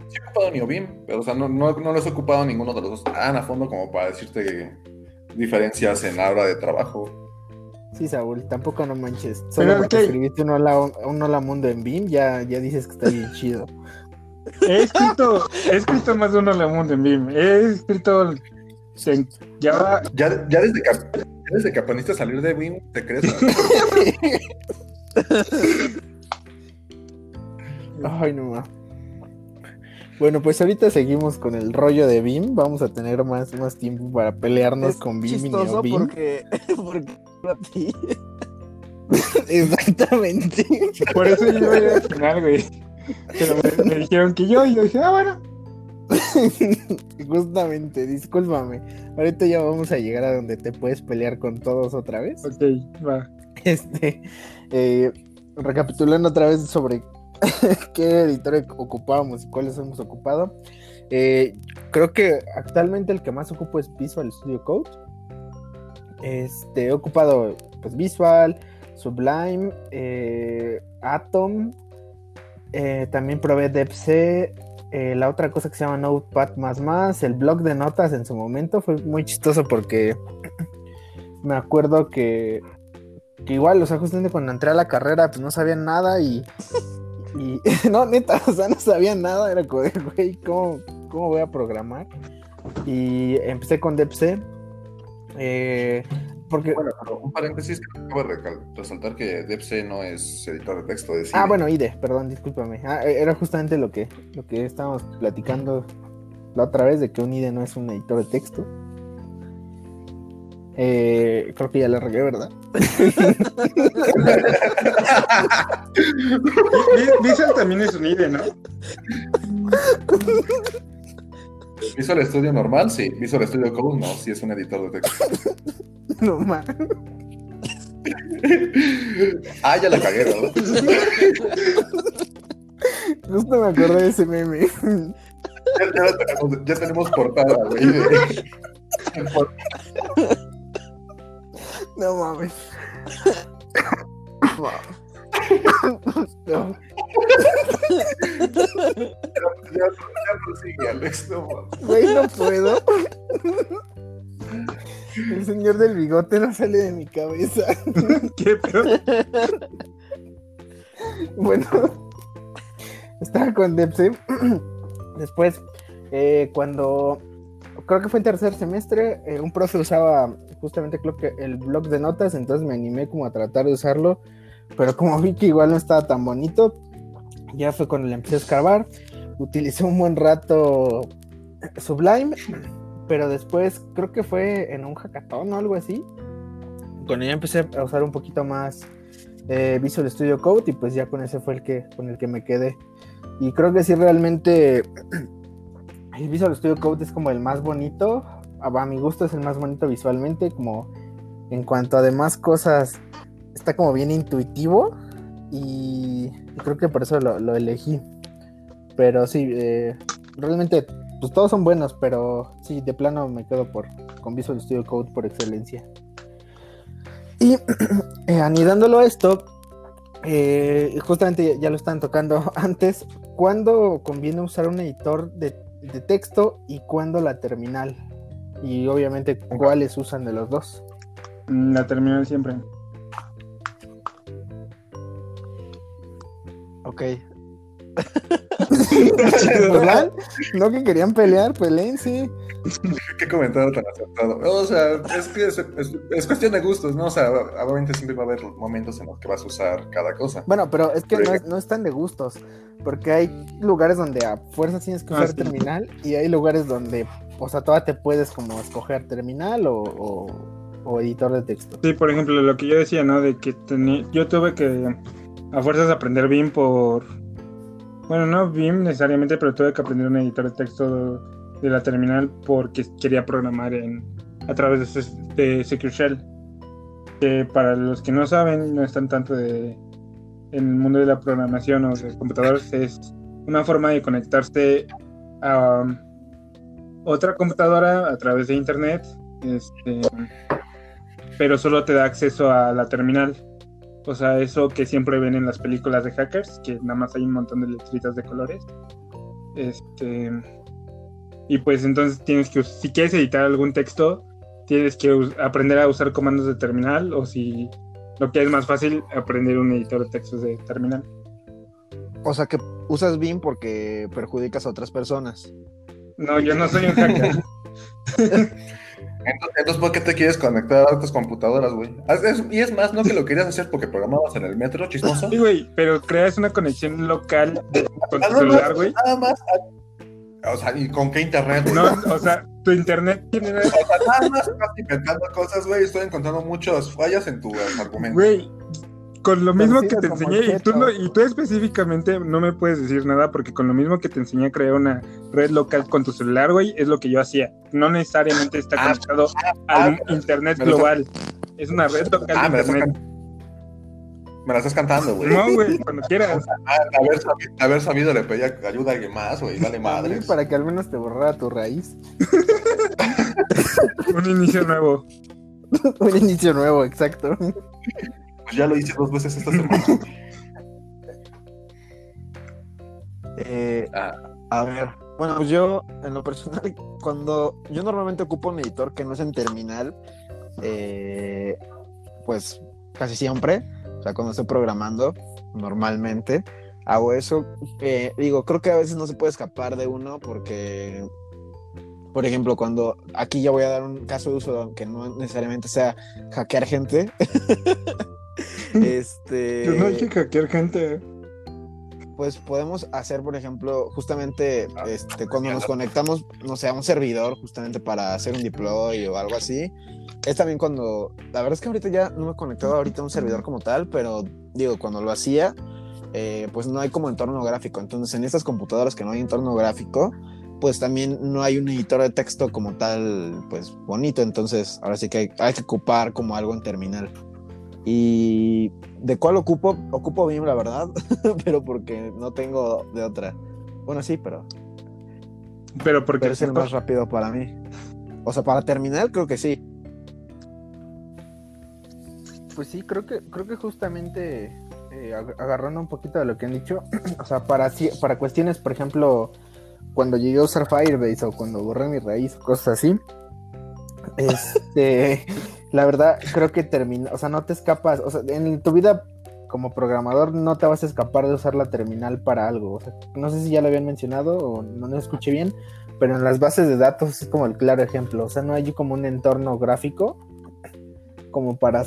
Sí he ocupado NeoBeam, pero o sea, no, no, no los he ocupado ninguno de los dos tan a fondo como para decirte diferencias en la hora de trabajo. Sí, Saúl, tampoco no manches. Solo Pero, porque escribiste un hola, un hola mundo en BIM, ya, ya dices que está bien chido. He escrito, he escrito más de uno la mundo en Vim. He escrito en Java. Ya, ya, desde, que, ya desde que aprendiste a salir de Beam, te crees. Ay, no ma. Bueno, pues ahorita seguimos con el rollo de BIM. Vamos a tener más, más tiempo para pelearnos Es con BIM y chistoso NeoBeam. porque, porque a ti. Exactamente. Por eso yo iba a ir al final, güey. Pero me, me dijeron que yo, y yo dije, ah, bueno. Justamente, discúlpame. Ahorita ya vamos a llegar a donde te puedes pelear con todos otra vez. Ok, va. Este, eh, recapitulando otra vez sobre qué editor ocupábamos y cuáles hemos ocupado. Eh, creo que actualmente el que más ocupo es Visual Studio Code. Este, he ocupado pues Visual, Sublime, eh, Atom, eh, también probé DepC, eh, la otra cosa que se llama Notepad el blog de notas en su momento fue muy chistoso porque me acuerdo que, que igual, o sea, justamente cuando entré a la carrera, pues no sabían nada y, y no, neta, o sea, no sabía nada, era como, güey, ¿cómo, ¿cómo voy a programar? Y empecé con DepC. Eh, porque... Bueno, un paréntesis, acabo de resaltar que DepC no es editor de texto. Ah, bueno, IDE, perdón, discúlpame. Ah, e, era justamente lo que, lo que estábamos platicando la otra vez de que un IDE no es un editor de texto. Eh, creo que ya le regué, ¿verdad? Visual también es un IDE, ¿no? Visual Studio normal, sí. Visual Studio Code, no, sí es un editor de texto. no más. ah, ya la cagué, ¿verdad? Justo me acordé de ese meme. Ya, tenemos, ya tenemos portada, güey. No mames. No. Ya, ya prosigue, Alex, no Güey, no puedo. El señor del bigote no sale de mi cabeza. ¿Qué pedo? Bueno, estaba con Depse. Después, eh, cuando creo que fue en tercer semestre, eh, un profe usaba justamente creo que el blog de notas, entonces me animé como a tratar de usarlo, pero como vi que igual no estaba tan bonito, ya fue cuando le empecé a escarbar. Utilicé un buen rato Sublime, pero después creo que fue en un hackathon o algo así, cuando ya empecé a usar un poquito más eh, Visual Studio Code y pues ya con ese fue el que con el que me quedé. Y creo que sí realmente el Visual Studio Code es como el más bonito, a, mi gusto es el más bonito visualmente, como en cuanto a demás cosas está como bien intuitivo y, creo que por eso lo, elegí. Pero sí, eh, realmente pues todos son buenos, pero sí, de plano me quedo por con Visual Studio Code por excelencia. Y eh, anidándolo a esto, eh, justamente ya lo están tocando antes, ¿cuándo conviene usar un editor de, de texto y cuándo la terminal? Y obviamente, ¿cuáles usan de los dos? La terminal siempre. Ok. No que querían pelear, peleen, sí. Qué comentario tan acertado. O sea, es que es, cuestión de gustos, ¿no? O sea, obviamente siempre va a haber momentos en los que vas a usar cada cosa. Bueno, pero es que no, es, no están de gustos, porque hay lugares donde a fuerza tienes que ah, usar terminal y hay lugares donde, o sea, todavía te puedes como escoger terminal o, editor de texto. Sí, por ejemplo, lo que yo decía, ¿no? De que yo tuve que a fuerzas aprender BIM por... Bueno, no BIM necesariamente, pero tuve que aprender un editor de texto de la terminal porque quería programar en, a través de, Secure Shell. Que para los que no saben, no están tanto de, en el mundo de la programación o de computadores, es una forma de conectarse a otra computadora a través de internet, este, pero solo te da acceso a la terminal. O sea, eso que siempre ven en las películas de hackers, que nada más hay un montón de letritas de colores. Este, y pues entonces tienes que, si quieres editar algún texto, tienes que aprender a usar comandos de terminal o si lo que es más fácil, aprender un editor de textos de terminal. O sea que usas BIM porque perjudicas a otras personas. No, yo no soy un hacker. Entonces, ¿por qué te quieres conectar a otras computadoras, güey? Y es más, ¿no que lo querías hacer porque programabas en el metro, chismoso? Sí, güey, pero creas una conexión local con tu celular, güey. Nada más, o sea, ¿y con qué internet? No, o sea, tu internet tiene. O sea, nada más estás inventando cosas, güey. Estoy encontrando muchas fallas en tu argumento. Güey, con lo mismo que te enseñé, y tú, no- y tú específicamente no me puedes decir nada porque con lo mismo que te enseñé a crear una red local con tu celular, güey, es lo que yo hacía. No necesariamente está Ah, conectado ah, al me- internet global. Es una red local Ah, de estás, internet. me la estás cantando, güey. No, güey, cuando quieras. Haber sabido, haber sabido le pedía ayuda a alguien más, güey. Vale madres. Para que al menos te borrara tu raíz. Un inicio nuevo. Un inicio nuevo, exacto. Pues ya lo hice dos veces esta semana. Eh, Ah. a ver, bueno, pues yo en lo personal, cuando yo normalmente ocupo un editor que no es en terminal, eh, pues casi siempre, o sea, cuando estoy programando, normalmente hago eso. Eh, digo, creo que a veces no se puede escapar de uno porque, por ejemplo, cuando aquí ya voy a dar un caso de uso, aunque no necesariamente sea hackear gente. este Pues no hay que hackear gente. pues podemos hacer, por ejemplo, justamente este, cuando nos conectamos, no sé, a un servidor, justamente para hacer un deploy o algo así. Es también cuando, la verdad es que ahorita ya no me he conectado ahorita a un servidor como tal, pero digo, cuando lo hacía, eh, pues no hay como entorno gráfico. Entonces, en estas computadoras que no hay entorno gráfico, pues también no hay un editor de texto como tal, pues bonito. Entonces, ahora sí que hay, hay que ocupar como algo en terminal. Y de cuál ocupo, ocupo Vim, la verdad, pero porque no tengo de otra. Bueno, sí, pero, Pero porque pero es el más rápido para mí. O sea, para terminar, creo que sí. Pues sí, creo que, creo que justamente eh, ag- agarrando un poquito de lo que han dicho, o sea, para, para cuestiones, por ejemplo, cuando llegué a usar Firebase o cuando borré mi raíz, cosas así, este, la verdad, creo que termina, o sea, no te escapas, o sea, en tu vida como programador no te vas a escapar de usar la terminal para algo, o sea, no sé si ya lo habían mencionado o no lo escuché bien, pero en las bases de datos es como el claro ejemplo, o sea, no hay como un entorno gráfico como para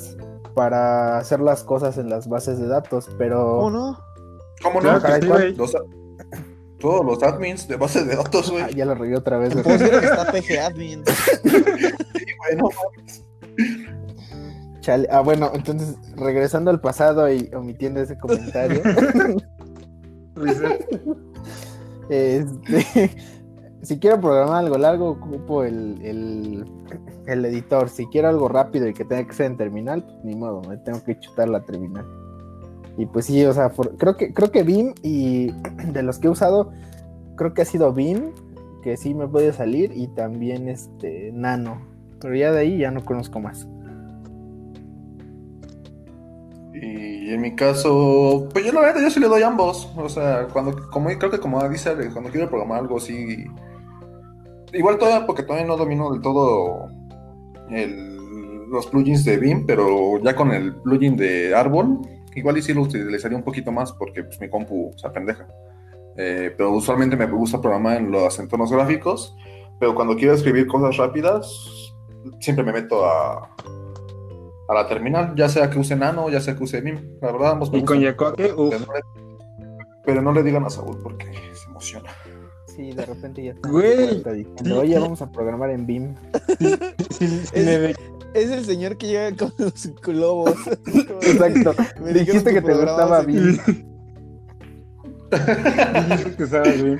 para hacer las cosas en las bases de datos, pero ¿O no? ¿Cómo Claro no? Los- todos los admins de bases de datos, Ah, güey. ya lo regué otra vez. En güey. Postgres está PGAdmin. Bueno, Chale. Ah, bueno, entonces regresando al pasado y omitiendo ese comentario, este, si quiero programar algo largo, ocupo el, el, el editor. Si quiero algo rápido y que tenga que ser en terminal, pues ni modo, me tengo que chutar la terminal. Y pues sí, o sea, creo que creo que Vim y de los que he usado, creo que ha sido Vim, que sí me puede salir, y también este Nano. Pero ya de ahí ya no conozco más. Y en mi caso, pues yo la verdad, yo sí le doy ambos. O sea, cuando, como creo que como dice, cuando quiero programar algo así. Igual todavía, porque todavía no domino del todo los plugins de Vim, pero ya con el plugin de Árbol, igual y sí lo utilizaría un poquito más porque pues, mi compu se apendeja. Eh, pero usualmente me gusta programar en los entornos gráficos, pero cuando quiero escribir cosas rápidas, siempre me meto a, a la terminal, ya sea que use Nano, ya sea que use Vim. La verdad, ambos me Y con uff. Pero no, le, pero no le digan a Saúl porque se emociona. Sí, de repente ya está. Güey, está diciendo, sí. Oye, vamos a programar en. Si, si le de- Es el señor que llega con los globos. Exacto. Me Dijiste que te gustaba programabas en- Vim. dijiste que estabas bien.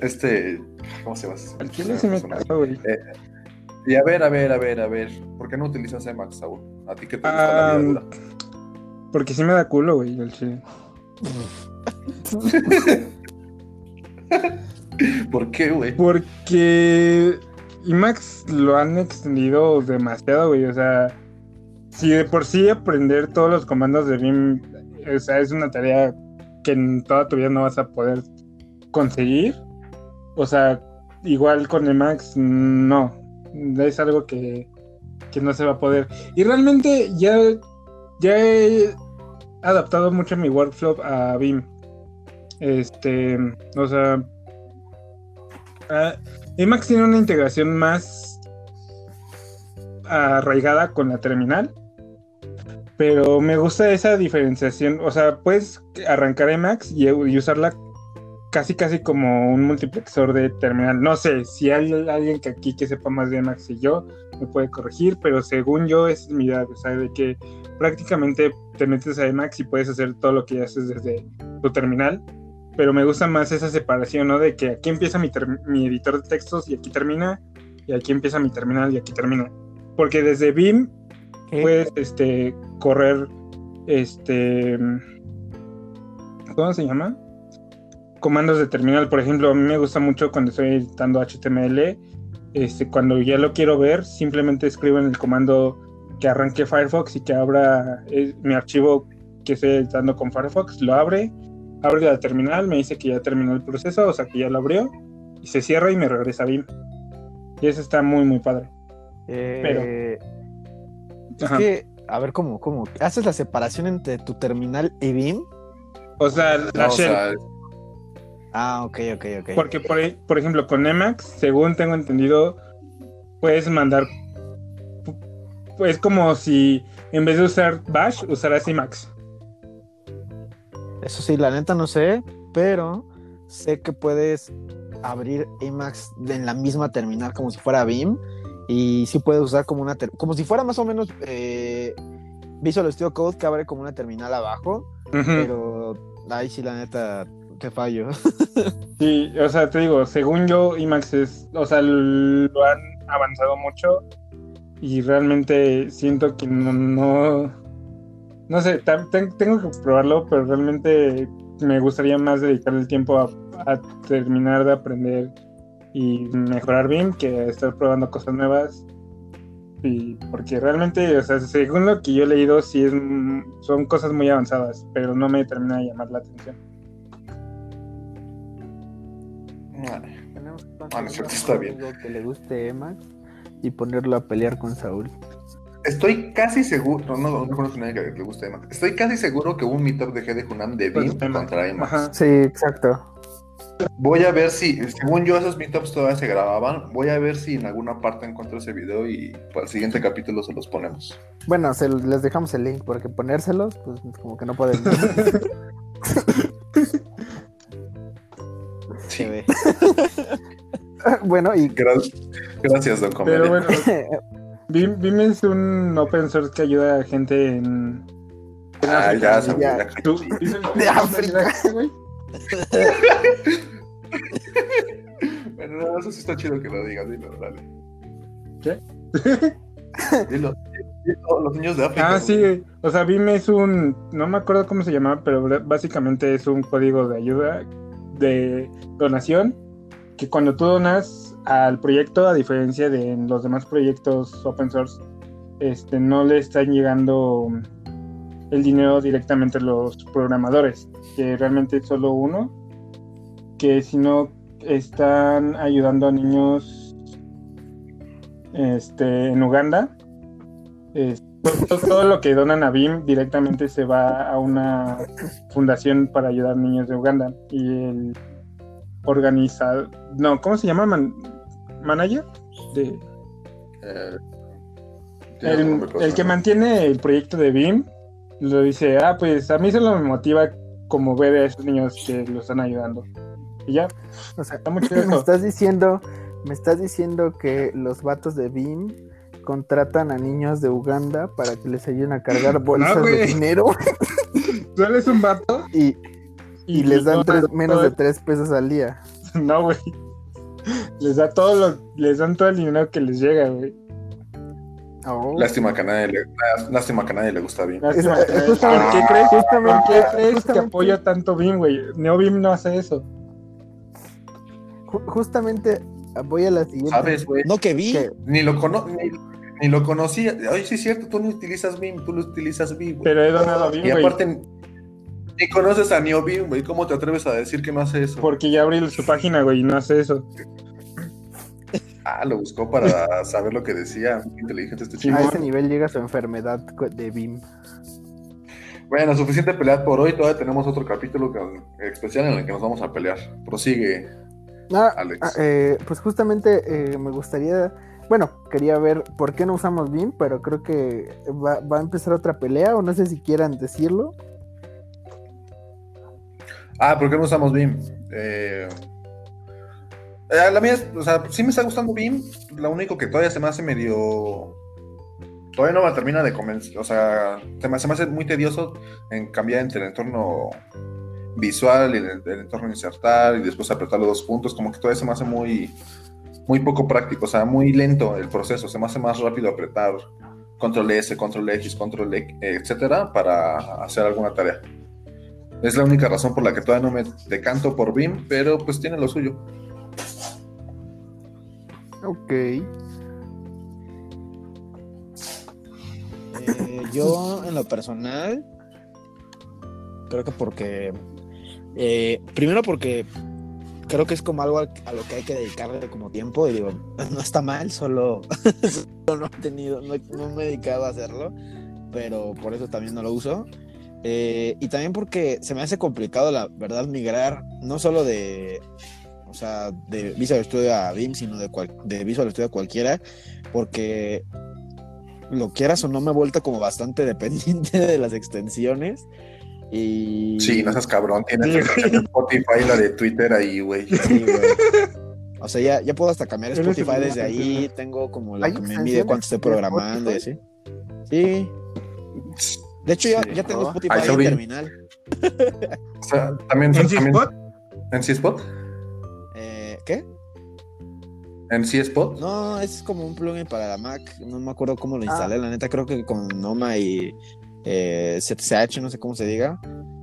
Este, ¿cómo se llama? Al chile se me cagó, güey. Y a ver, a ver, a ver, a ver, ¿por qué no utilizas Emacs, Saúl? A ti que te gusta la Ah, vida dura. Porque sí me da culo, güey, al chile. ¿Por qué, güey? Porque IMAX lo han extendido demasiado, güey. O sea, si de por sí aprender todos los comandos de Vim, o sea, es una tarea que en toda tu vida no vas a poder conseguir. O sea, igual con Emacs, no. Es algo que, que no se va a poder. Y realmente ya, ya he adaptado mucho mi workflow a Vim. Este, o sea, ah, Emacs tiene una integración más arraigada con la terminal. Pero me gusta esa diferenciación. O sea, puedes arrancar Emacs y, usarla casi casi como un multiplexor de terminal. No sé, si hay alguien que aquí que sepa más de Emacs y yo, me puede corregir, pero según yo es mi idea, o sea, de que prácticamente te metes a Emacs y puedes hacer todo lo que haces desde tu terminal, pero me gusta más esa separación, ¿no? De que aquí empieza mi, mi editor de textos y aquí termina, y aquí empieza mi terminal y aquí termina. Porque desde Vim puedes este, correr, este, ¿cómo se llama? Comandos de terminal, por ejemplo, a mí me gusta mucho cuando estoy editando HTML, este, cuando ya lo quiero ver, simplemente escribo en el comando que arranque Firefox y que abra eh, mi archivo que estoy editando con Firefox, lo abre, abre la terminal, me dice que ya terminó el proceso, o sea que ya lo abrió, y se cierra y me regresa BIM. Y eso está muy, muy padre. Eh, es que, a ver, ¿cómo, ¿cómo? ¿Haces la separación entre tu terminal y BIM? O sea, la shell. Ah, ok, ok, ok. Porque, por, por ejemplo, con Emacs, según tengo entendido, puedes mandar. Pues como si en vez de usar Bash, usaras Emacs. Eso sí, la neta no sé, pero sé que puedes abrir Emacs en la misma terminal como si fuera BIM y sí puedes usar como una como si fuera más o menos eh, Visual Studio Code que abre como una terminal abajo, pero ahí sí la neta te fallo. sí, o sea, te digo, según yo Emacs es, o sea, lo han avanzado mucho y realmente siento que no, no, no sé, tengo que probarlo, pero realmente me gustaría más dedicar el tiempo a, terminar de aprender y mejorar bien que estar probando cosas nuevas. Y porque realmente, o sea, según lo que yo he leído, sí es, son cosas muy avanzadas, pero no me termina de llamar la atención. Bueno, está bien. que le guste Emma y ponerlo a pelear con Saúl. Estoy casi seguro, no, no, no conozco a nadie que le guste Emacs. Estoy casi seguro que hubo un meetup de GD Junam de BIM contra Emacs. Sí, exacto. Voy a ver si, según yo, esos meetups todavía se grababan. Voy a ver si en alguna parte encuentro ese video y para el siguiente capítulo se los ponemos. Bueno, se, les dejamos el link porque ponérselos, pues como que no pueden. sí. bueno, y. Gracias, don Comedia. Pero bueno. Vim, es un open source que ayuda a gente en. ah, ya, ya. ya. ¿Tú, de África. bueno, no, eso sí está chido que lo digas, dilo, dale. ¿Qué? dilo, los niños de África. Ah, sí, o sea, Vim es un, no me acuerdo cómo se llama, pero básicamente es un código de ayuda, de donación, que cuando tú donas al proyecto, a diferencia de los demás proyectos open source, este, no le están llegando el dinero directamente a los programadores, que realmente es solo uno, que si no están ayudando a niños este, en Uganda. todo, lo que donan a BIM directamente se va a una fundación para ayudar a niños de Uganda. Y el organizador, no, ¿cómo se llama? Manager de eh, el, que mantiene el proyecto de BIM lo dice, ah, pues a mí solo me motiva como ver a esos niños que lo están ayudando. Y ya. O sea, me estás diciendo, me estás diciendo que los vatos de BIM contratan a niños de Uganda para que les ayuden a cargar bolsas de dinero. ¿Tú eres un vato? Y, y, les dan menos de tres pesos al día. No, güey les da todo lo, les dan todo el dinero que les llega, güey. Oh. Lástima que a nadie le, lástima que nadie le gusta BIM. ¿Por qué crees, justamente, crees que apoya tanto BIM, güey? NeoBIM no hace eso. Justamente voy a la siguiente. ¿Sabes, güey? No que vi. Ni lo cono ni, lo conocía. Oye, sí es cierto, tú no utilizas BIM, tú lo utilizas BIM, Pero he donado BIM, Y aparte, ni conoces a NeoBeam, güey. ¿Cómo te atreves a decir que no hace eso? Porque ya abrí su página, güey, y no hace eso. Ah, lo buscó para saber lo que decía. Muy inteligente este chico. A ese nivel llega su enfermedad de BIM. Bueno, suficiente pelear por hoy. Todavía tenemos otro capítulo especial en el que nos vamos a pelear. Prosigue, ah, Alex. Ah, eh, pues justamente eh, me gustaría. Bueno, quería ver por qué no usamos BIM, pero creo que va, va a empezar otra pelea, o no sé si quieran decirlo. Ah, ¿por qué no usamos BIM? Eh, Eh, la mía, o sea, sí me está gustando BIM. Lo único que todavía se me hace medio. Todavía no me termina de convencer. O sea, se me, hace muy tedioso en cambiar entre el entorno visual y el, entorno insertar y después apretar los dos puntos. Como que todavía se me hace muy, muy poco práctico. O sea, muy lento el proceso. Se me hace más rápido apretar control S, control X, control X, etcétera, para hacer alguna tarea. Es la única razón por la que todavía no me decanto por BIM, pero pues tiene lo suyo. Ok. Eh, yo, en lo personal, creo que porque. eh, primero, porque creo que es como algo a, a lo que hay que dedicarle como tiempo. Y digo, no está mal, solo, solo no he tenido, no, no me he dedicado a hacerlo. Pero por eso también no lo uso. Eh, y también porque se me hace complicado, la verdad, migrar no solo de. O sea, de Visual Studio a BIM, sino de, cual- de Visual Studio a cualquiera, porque lo quieras o no me he vuelto como bastante dependiente de las extensiones. Y. Sí, no seas cabrón, tienes la de Spotify y la de Twitter ahí, güey. Sí, güey. O sea, ya, ya puedo hasta cambiar Spotify desde ahí. Tengo como lo ¿Hay que me mide cuánto estoy programando y así. Sí. De hecho, ya, Sí, ya tengo ¿no? Spotify en terminal. O sea, también, ¿En C-Spot? ¿En C-Spot? Eh, ¿Qué? ¿En C-Spot? No, es como un plugin para la Mac. No me acuerdo cómo lo instalé. La neta, creo que con Noma y eh, ZSH, no sé cómo se diga.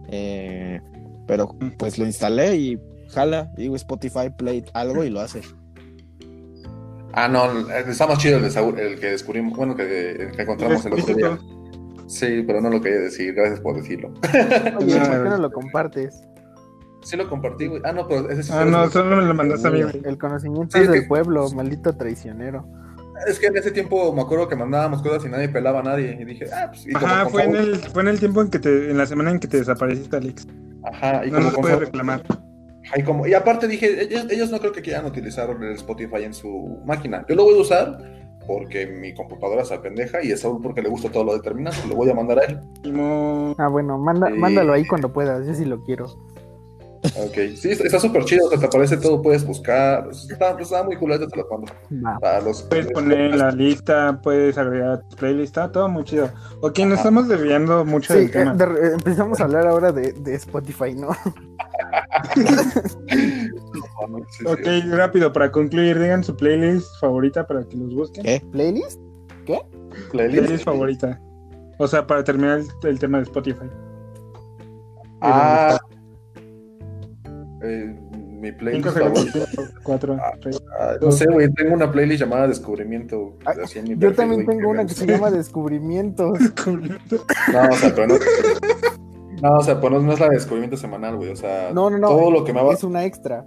Eh, pero pues lo instalé y jala. Digo Spotify, play algo y lo hace. Ah, no, está más chido el, de Saúl- el que descubrimos, bueno, que, el que encontramos el otro ¿Viste día. Sí, pero no lo quería decir, gracias por decirlo. Oye, ¿por qué no lo compartes? Sí lo compartí, güey. Ah, no, pero ese sí Ah, no, lo- solo me lo mandaste a mí, güey. El conocimiento Sí, es del que- pueblo, maldito traicionero. Es que en ese tiempo me acuerdo que mandábamos cosas y nadie pelaba a nadie. Y dije, ah, pues. Y Ajá, fue en, el, fue en el tiempo en que te, en la semana en que te desapareciste, Alex. Ajá, y No como nos Saúl- reclamar. Y, como- y aparte dije, ellos, ellos no creo que quieran utilizar el Spotify en su máquina. Yo lo voy a usar porque mi computadora se pendeja y es Saúl porque le gusta todo lo determinante. Lo voy a mandar a él. Ah, bueno, manda, Sí. mándalo ahí cuando puedas, yo sí lo quiero. Ok, sí, está súper chido, te aparece todo, puedes buscar. Está, está muy cool, ahorita te lo mando. Va. Para los, Puedes poner la lista, puedes agregar tu playlist, está todo muy chido. Ok, nos estamos desviando mucho Sí, del eh, tema. de re- empezamos a hablar ahora de, de Spotify, ¿no? Sí, sí. Ok, rápido, para concluir, digan su playlist favorita para que los busquen. ¿Qué? ¿Playlist? Playlist. Playlist favorita. O sea, para terminar el, el tema de Spotify. Ah, eh, mi 5 playlist favorita. 4, Ah, Ah, no sé, güey, tengo una playlist llamada Descubrimiento. Ah, así en mi Yo perfil, también tengo una que se llama Descubrimientos. No, o sea, pero no. No, o sea, pues no, no es la de descubrimiento semanal, güey. O sea, No, no, no. todo lo que me va. Es una extra.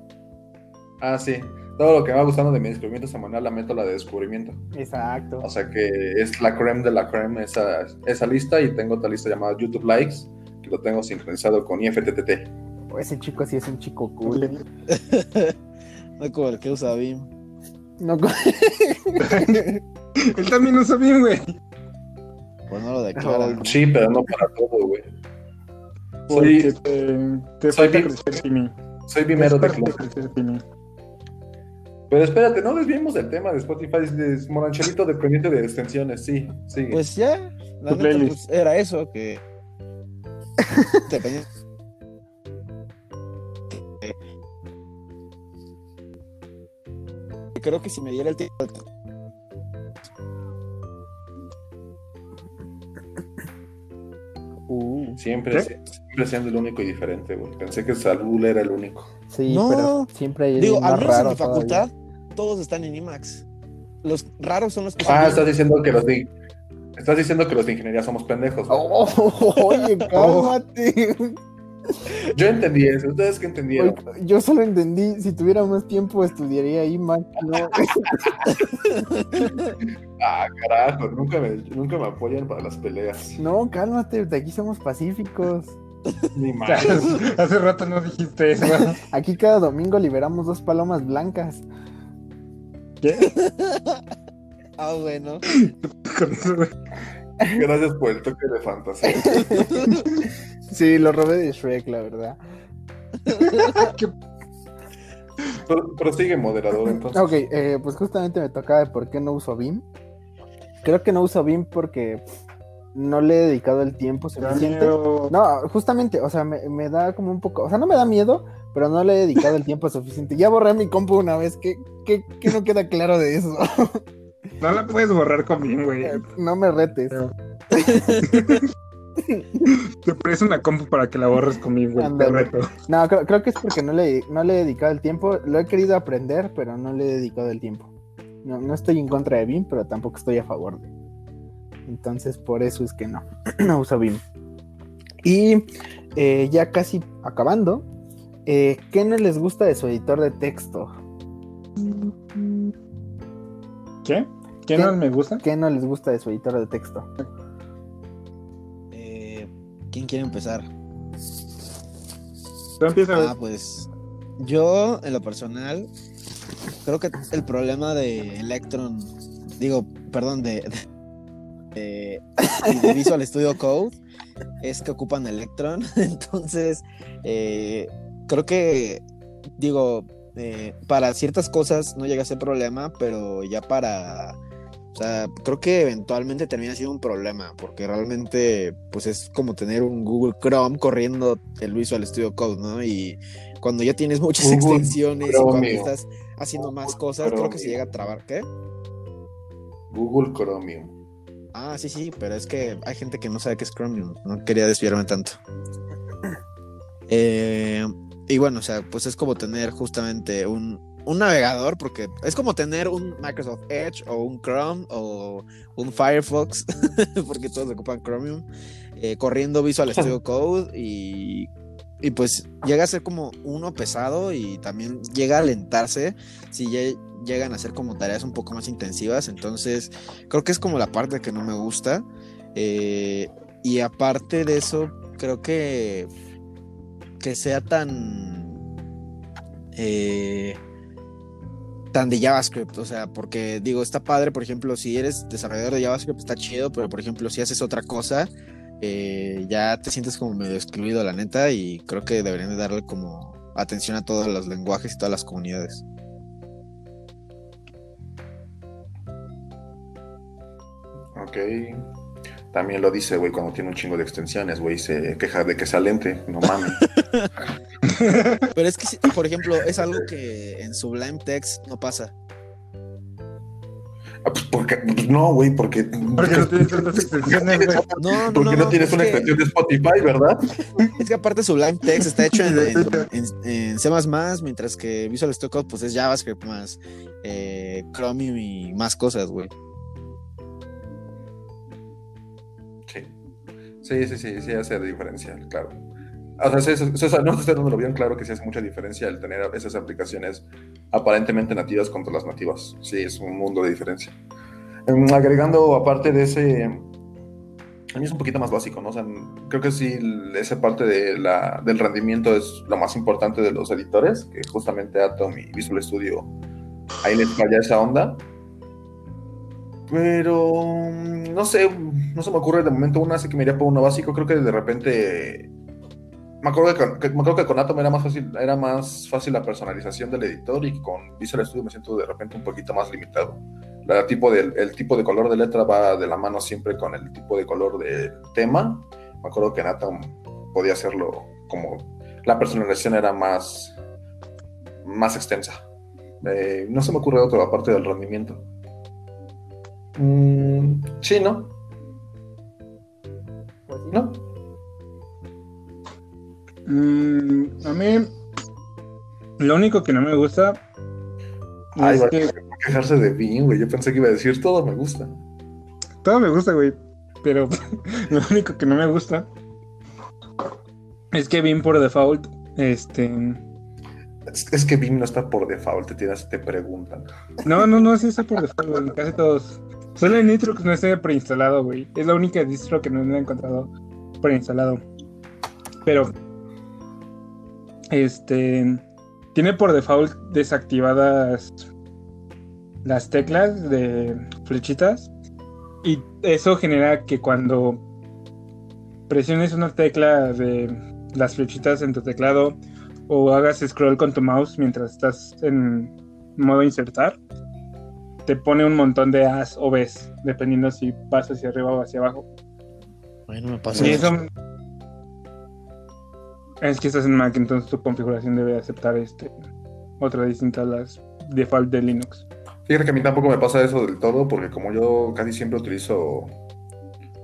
Ah, sí. Todo lo que me va gustando de mi descubrimiento semanal la meto a la de descubrimiento. Exacto. O sea que es la creme de la creme esa, esa lista y tengo otra lista llamada YouTube Likes que lo tengo sincronizado con IFTTT. Oh, Ese chico sí es un chico cool. No como el que usa BIM. No, co- Él también usa bien, güey. Pues no lo declara. ¿no? Sí, pero no para todo, güey. Soy, te, te soy Timmy. soy bimero de Pero espérate, no desviemos del tema de Spotify. Es Moranchelito dependiente de extensiones, sí, sí. Pues ya, la neta, pues, era eso que. Creo que si me diera el tiempo. Uh, siempre, siempre siendo el único y diferente, güey. Pensé que Salud era el único. sí, No. pero siempre hay Digo, al menos en mi todavía. Todos están en IMAX. Los raros son los que Ah, son estás diciendo que los de. Estás diciendo que los de ingeniería somos pendejos. Oh, oye, cálmate. Yo entendí eso. ¿Ustedes qué entendieron? Oye, Yo solo entendí, si tuviera más tiempo estudiaría IMAX. No. Ah, carajo, nunca me, nunca me apoyan para las peleas. no, cálmate, de aquí somos pacíficos. Ni más. Hace rato no dijiste eso. Aquí cada domingo liberamos dos palomas blancas. ¿Qué? Ah, bueno. Gracias por el toque de fantasía. Sí, lo robé de Shrek, la verdad. ¿Qué? Pro- Prosigue, moderador, entonces. Ok, eh, pues justamente me tocaba de por qué no uso BIM. Creo que no uso BIM porque no le he dedicado el tiempo suficiente. No, justamente, o sea, me, me da como un poco, o sea, no me da miedo, pero no le he dedicado el tiempo suficiente. Ya borré mi compu una vez, ¿qué, qué, qué no queda claro de eso? No la puedes borrar con bien, güey. no me retes. Te presto una compu para que la borres conmigo, güey. Te reto. No, creo, creo que es porque no le, no le he dedicado el tiempo. Lo he querido aprender, pero no le he dedicado el tiempo. No, no estoy en contra de BIM, pero tampoco estoy a favor de. Entonces, por eso es que no, no uso BIM. Y eh, ya casi acabando, eh, ¿qué no les gusta de su editor de texto? ¿Qué? ¿Qué ¿Qué? no me gusta? ¿Qué no les gusta de su editor de texto? Eh, ¿Quién quiere empezar? Tú empiezas. Ah, pues yo en lo personal creo que el problema de Electron, digo, perdón, de, de- de Visual Studio Code es que ocupan Electron, entonces eh, creo que, digo, eh, para ciertas cosas no llega a ser problema, pero ya para... O sea, creo que eventualmente termina siendo un problema, porque realmente, pues es como tener un Google Chrome corriendo el Visual Studio Code, ¿no? Y cuando ya tienes muchas Google extensiones y cuando estás haciendo más cosas, creo que se llega a trabar. ¿Qué? Google Chromium. Ah, sí, sí, pero es que hay gente que no sabe qué es Chromium. No quería desviarme tanto. Eh, y bueno, o sea, pues es como tener justamente un, un navegador, porque es como tener un Microsoft Edge o un Chrome o un Firefox, porque todos ocupan Chromium, eh, corriendo Visual Studio Code y, y pues llega a ser como uno pesado y también llega a alentarse si ya llegan a ser como tareas un poco más intensivas. Entonces, creo que es como la parte que no me gusta. Eh, y aparte de eso, creo que que sea tan eh, tan de JavaScript, o sea, porque digo, está padre, por ejemplo, si eres desarrollador de JavaScript está chido, pero por ejemplo, si haces otra cosa, eh, ya te sientes como medio excluido, la neta, y creo que deberían de darle como atención a todos los lenguajes y todas las comunidades. Ok. También lo dice, güey, cuando tiene un chingo de extensiones, güey, se queja de que sea lente. No mames. Pero es que, si- por ejemplo, es algo que en Sublime Text no pasa. Ah, pues porque, pues no, güey, porque. Porque no tienes tantas extensiones, güey. No, no, Porque no, no, tienes es una que- extensión de Spotify, ¿verdad? Es que aparte Sublime Text está hecho en, en- en- en C++, mientras que Visual Studio Code pues es JavaScript más eh, Chromium y más cosas, güey. Sí, sí, sí, sí hace diferencia, claro. O sea, sí, sí, sí, no dando bien claro que sí hace mucha diferencia el tener esas aplicaciones aparentemente nativas contra las nativas. Sí, es un mundo de diferencia. Em, agregando, aparte de ese, a mí es un poquito más básico, ¿no? O sea, creo que sí, esa parte de la, del rendimiento es lo más importante de los editores, que justamente Atom y Visual Studio ahí les falla esa onda. Pero no sé, no se me ocurre de momento una, así que me iría por uno básico. Creo que de repente. Me acuerdo que, me acuerdo que con Atom era más fácil, era más fácil la personalización del editor y con Visual Studio me siento de repente un poquito más limitado. El tipo de color de letra va de la mano siempre con el tipo de color del tema. Me acuerdo que en Atom podía hacerlo como la personalización era más, más extensa. Eh, no se me ocurre otra aparte del rendimiento. Mm, sí, ¿no? ¿No? Mm, a mí, lo único que no me gusta Ay, es va- que quejarse de mí, güey. Yo pensé que iba a decir todo me gusta. todo me gusta, güey. Pero lo único que no me gusta es que Vim por default, este. Es, es que Vim no está por default, te, tienes, te preguntan. No, no, no, sí está por default, güey. Casi todos. Solo el Nitro que no esté preinstalado, güey. Es la única distro que no he encontrado preinstalado. Pero. Este. Tiene por default desactivadas las teclas de flechitas. Y eso genera que cuando presiones una tecla de las flechitas en tu teclado o hagas scroll con tu mouse mientras estás en modo insertar, te pone un montón de As o Bs, dependiendo si vas hacia arriba o hacia abajo. Bueno, me pasa Y eso. es que estás en Mac, entonces tu configuración debe aceptar este otra distinta a las default de Linux. Fíjate que a mí tampoco me pasa eso del todo, porque como yo casi siempre utilizo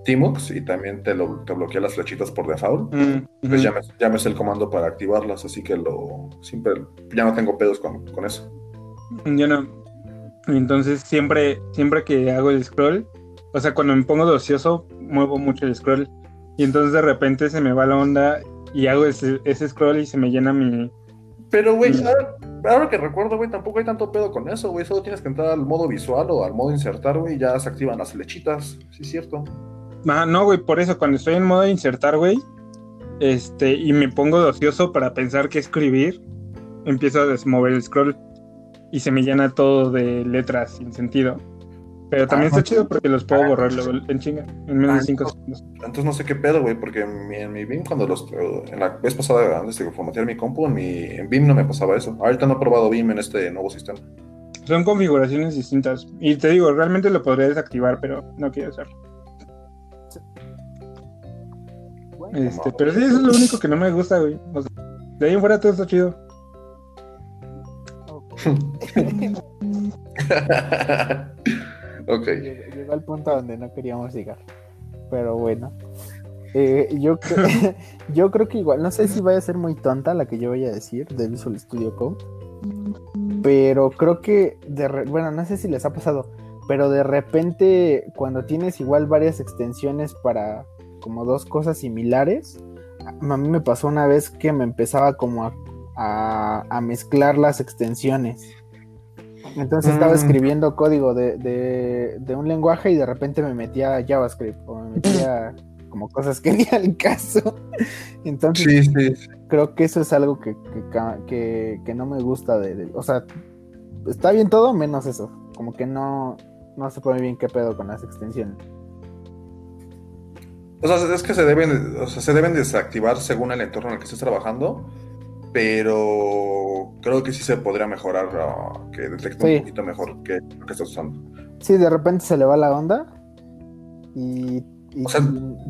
Tmux y también te, lo, te bloquea las flechitas por default, Mm, pues ya me, ya me sé el comando para activarlas, así que lo siempre ya no tengo pedos con, con eso. Yo no. Entonces siempre, siempre que hago el scroll, o sea, cuando me pongo de ocioso, muevo mucho el scroll. Y entonces de repente se me va la onda y hago ese, ese scroll y se me llena mi. Pero, güey, ahora, ahora que recuerdo, güey, tampoco hay tanto pedo con eso, güey. Solo tienes que entrar al modo visual o al modo insertar, güey, y ya se activan las flechitas. Sí, es cierto. Ah, no, güey, por eso cuando estoy en modo insertar, güey, este, y me pongo de ocioso para pensar qué escribir, empiezo a desmover el scroll y se me llena todo de letras sin sentido. Pero también Ah, está chido porque los puedo borrar luego en chinga, en menos de Ah, 5 no. segundos. Entonces no sé qué pedo, güey, porque en mi, en mi BIM, cuando los. eh, En la vez pasada, antes de formatear mi compu, en, mi, en BIM no me pasaba eso. Ahorita no he probado BIM en este nuevo sistema. Son configuraciones distintas. Y te digo, realmente lo podría desactivar, pero no quiero hacerlo. Este, pero sí, eso es lo único que no me gusta, güey. O sea, de ahí en fuera todo está chido. ok. Llegó, llegó al punto donde no queríamos llegar. Pero bueno. Eh, yo, yo creo que igual, no sé si vaya a ser muy tonta la que yo voy a decir de Visual Studio Code. Pero creo que, de re- bueno, no sé si les ha pasado, pero de repente cuando tienes igual varias extensiones para como dos cosas similares, a mí me pasó una vez que me empezaba como a, a- a mezclar las extensiones. Entonces estaba Mm. escribiendo código de, de- de un lenguaje y de repente me metía a JavaScript o me metía como cosas que ni al caso. Entonces Sí, sí, sí. creo que eso es algo que, que, ca- que- que no me gusta de, de- O sea, está bien todo menos eso. Como que no, no se pone bien qué pedo con las extensiones. O sea, es que se deben, o sea, se deben desactivar según el entorno en el que estés trabajando, pero creo que sí se podría mejorar, ah, que detecte Sí. un poquito mejor que lo que estás usando. Sí, de repente se le va la onda y... y- O sea,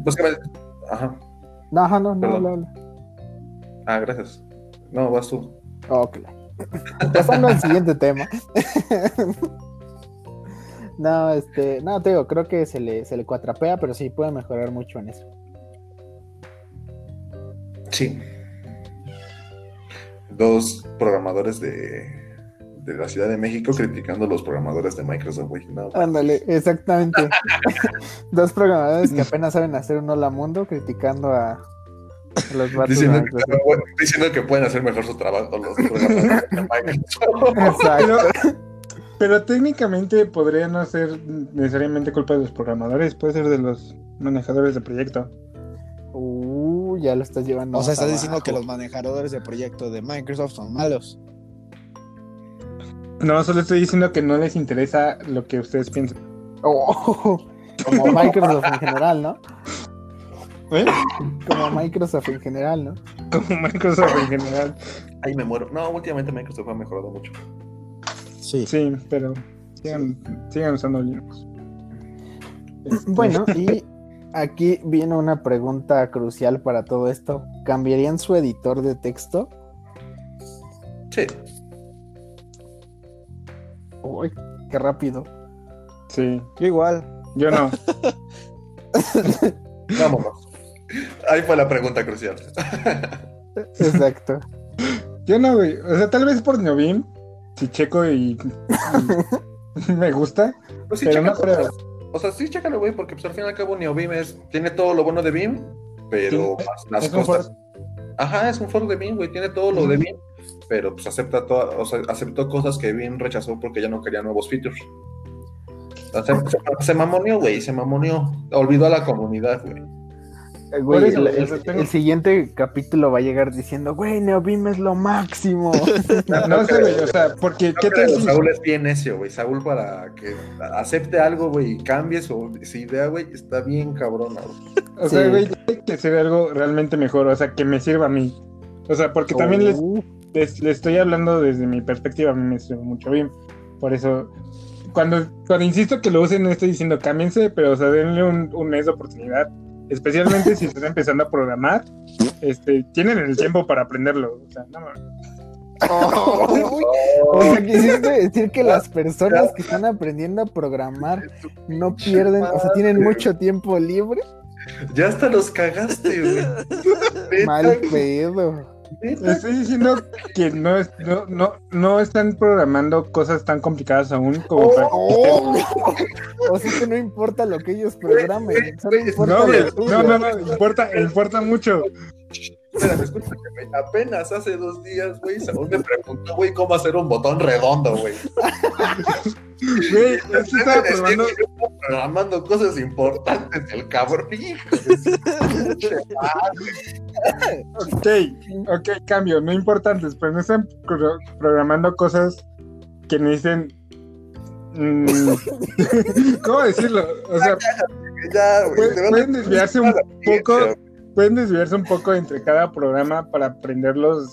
Básicamente, ajá. no, ajá, no, no, habla, habla. Ah, gracias. No, vas tú. Ok. Pasando al siguiente tema. no, este, no, te digo, creo que se le, se le cuatrapea, pero sí puede mejorar mucho en eso. Sí. Dos programadores de, de la Ciudad de México criticando a los programadores de Microsoft, güey. No, Ándale, exactamente. Dos programadores que apenas saben hacer un hola mundo criticando a, a los vatos diciendo, que, Microsoft. diciendo que pueden hacer mejor su trabajo los programadores de Microsoft. Exacto. Pero técnicamente podría no ser necesariamente culpa de los programadores, puede ser de los manejadores de proyecto. Ya lo estás llevando. O sea, estás diciendo que los manejadores de proyecto de Microsoft son malos. No, solo estoy diciendo que no les interesa lo que ustedes piensan. Oh, como Microsoft en general, ¿no? ¿Eh? Como Microsoft en general, ¿no? Como Microsoft en general. Ahí me muero. No, últimamente Microsoft ha mejorado mucho. Sí. Sí, pero sigan, sigan usando Linux. Este, Bueno, y aquí viene una pregunta crucial para todo esto. ¿Cambiarían su editor de texto? Sí. Uy, qué rápido. Sí, Yo igual. yo no. Vámonos. Ahí fue la pregunta crucial. Exacto. Yo no, güey. O sea, tal vez por Neovim, si checo y, y me gusta, Pues pero no creo. O sea, sí, chécalo, güey, porque pues, al fin y al cabo NeoBeam es, tiene todo lo bueno de Beam, pero Sí, más las cosas. Ajá, es un fork de Beam, güey, tiene todo lo de Beam, pero pues acepta toda, o sea, aceptó cosas que Beam rechazó porque ya no quería nuevos features. Se mamoneó, güey, se mamoneó. Olvidó a la comunidad, güey. Güey, Por eso, el, siguiente capítulo va a llegar diciendo, güey, Neobim es lo máximo. No sé, güey. O sea, porque, ¿qué tal si Saúl es bien necio, güey. Saúl para que acepte algo, güey, y cambie su, su idea, güey, está bien cabrona, güey. O sea, güey, que ser algo realmente mejor, o sea, que me sirva a mí. O sea, porque también les, Oh, les, les estoy hablando desde mi perspectiva, a mí me sirve mucho BIM. Por eso, cuando, cuando insisto que lo usen, no estoy diciendo cámbiense, pero o sea, denle un, un mes de oportunidad. Especialmente si están empezando a programar, este, tienen el tiempo para aprenderlo. O sea, no, mames. O sea, quisiste decir que las personas que están aprendiendo a programar no pierden, o sea, tienen mucho tiempo libre. Ya hasta los cagaste, güey. Mal pedo. Estoy diciendo que no, es- no, no, no están programando cosas tan complicadas aún como para... Oh, o sea que no importa lo que ellos programen, solo importa No, no, no, no, importa, importa mucho. Espérame, escúchame. Apenas hace dos días, güey, Saúl me preguntó, güey, cómo hacer un botón redondo, güey. Güey, es que estaba probando, programando cosas importantes, el cabrón, ok, ok, cambio, no importantes, pero no están pro- programando cosas que necesiten... mm, ¿Cómo decirlo? O sea, Ya, güey, Pueden- desviarse un poco. pueden desviarse un poco entre cada programa para aprender los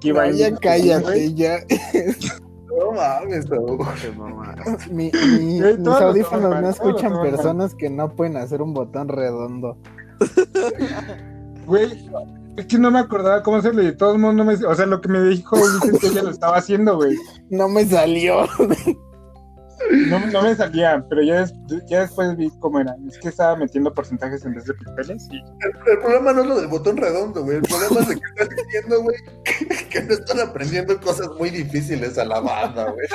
key No, ya cállate, ya. No mames. Mi, mi- Güey, mis audífonos no escuchan personas que no pueden hacer un botón redondo. Güey, es que no me acordaba cómo hacerlo y de todos modos no me... O sea, lo que me dijo que ella lo estaba haciendo, güey. No me salió. No, no me salía, pero ya, des- ya después vi cómo era. Es que estaba metiendo porcentajes en vez de píxeles y... El, el problema no es lo del botón redondo, güey. El problema es de que estás diciendo, güey, que, que no están aprendiendo cosas muy difíciles a la banda, güey.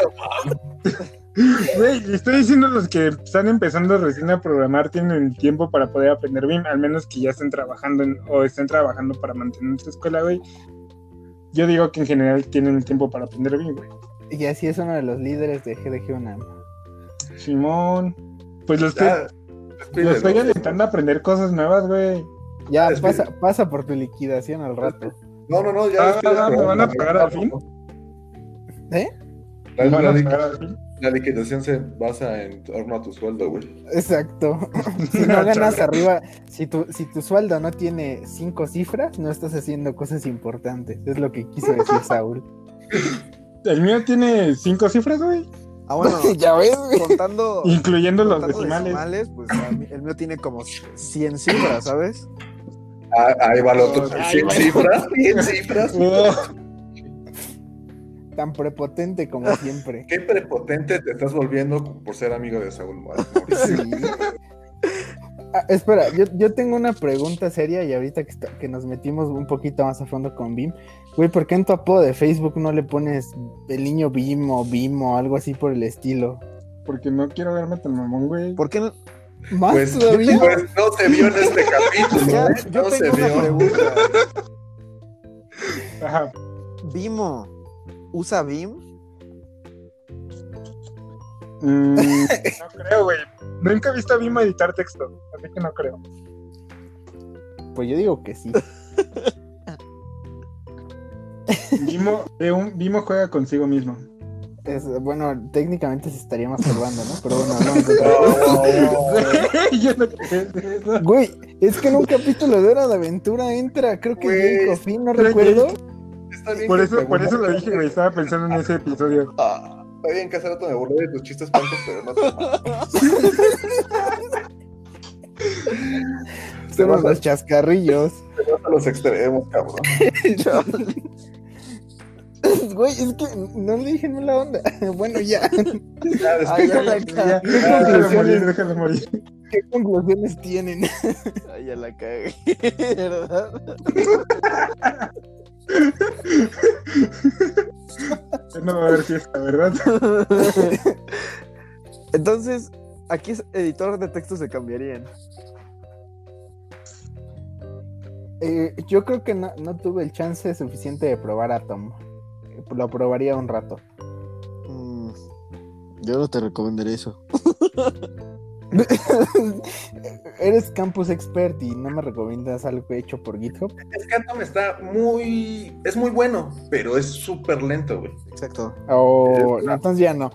Güey, le estoy diciendo los que están empezando recién a programar tienen el tiempo para poder aprender BIM, al menos que ya estén trabajando en- o estén trabajando para mantener su escuela, güey. Yo digo que en general tienen el tiempo para aprender BIM, güey. Y así es uno de los líderes de GDG UNAM. Simón, pues lo estoy, Ya, lo despídelo. estoy alentando a aprender cosas nuevas, güey. Ya, pasa, pasa por tu liquidación al rato. No, no, no, ya. Ah, despídelo. ¿me van a pagar al fin? ¿Eh? La liquidación se basa en torno a tu sueldo, güey. Exacto. si no ganas arriba, si tu, si tu sueldo no tiene cinco cifras, no estás haciendo cosas importantes. Es lo que quiso decir Saúl. El mío tiene cinco cifras, güey, Ah, bueno, ya ves, güey. contando, incluyendo los contando decimales. pues mí- el mío tiene como 100 cifras, ¿sabes? Ah, ahí va el otro. Ahí 100 va. cifras, 100 cifras. Oh, Tan prepotente como siempre. Qué prepotente te estás volviendo por ser amigo de Saúl Mor- Sí. Ah, espera, yo, yo tengo una pregunta seria y ahorita que, está- que nos metimos un poquito más a fondo con BIM, güey, ¿por qué en tu apodo de Facebook no le pones el niño BIM o BIM o algo así por el estilo? porque no quiero verme tan mamón, güey. ¿Por qué no? ¿Más Pues, todavía? pues no se vio en este capítulo. Ya, ¿eh? yo No se tengo una vio. pregunta. Ajá. ¿Vimo usa BIM? Mm, no creo, güey. Nunca he visto a Vimo editar texto, así que no creo. Pues yo digo que sí. Vimo, de un, Vimo juega consigo mismo. Es- bueno, técnicamente se estaría masturbando, ¿no? Pero bueno, no. Güey, es que en un capítulo de Hora de Aventura entra, creo que Coffin, no recuerdo. Por eso, por eso lo dije, güey. Estaba pensando en ese episodio. Ah, está bien que hace rato me burlé de tus chistes tontos, pero no te Somos los chascarrillos. te vas a los extremos, cabrón. Güey, es que no le dije en la onda. Bueno, ya. Ya, ya después- la Ya, ya, déjalo morir, déjalo morir. ¿Qué conclusiones tienen? Ay, ya la cagué, ¿verdad? No va a haber fiesta, ¿verdad? Entonces, aquí es editor de textos se cambiarían. Eh, yo creo que no, no tuve el chance suficiente de probar Atom. Lo probaría un rato. Mm, yo no te recomendaría eso. Eres campus expert y no me recomiendas algo hecho por GitHub. Es que Atom está muy. Es muy bueno, pero es súper lento, güey. Exacto. O no, entonces ya no.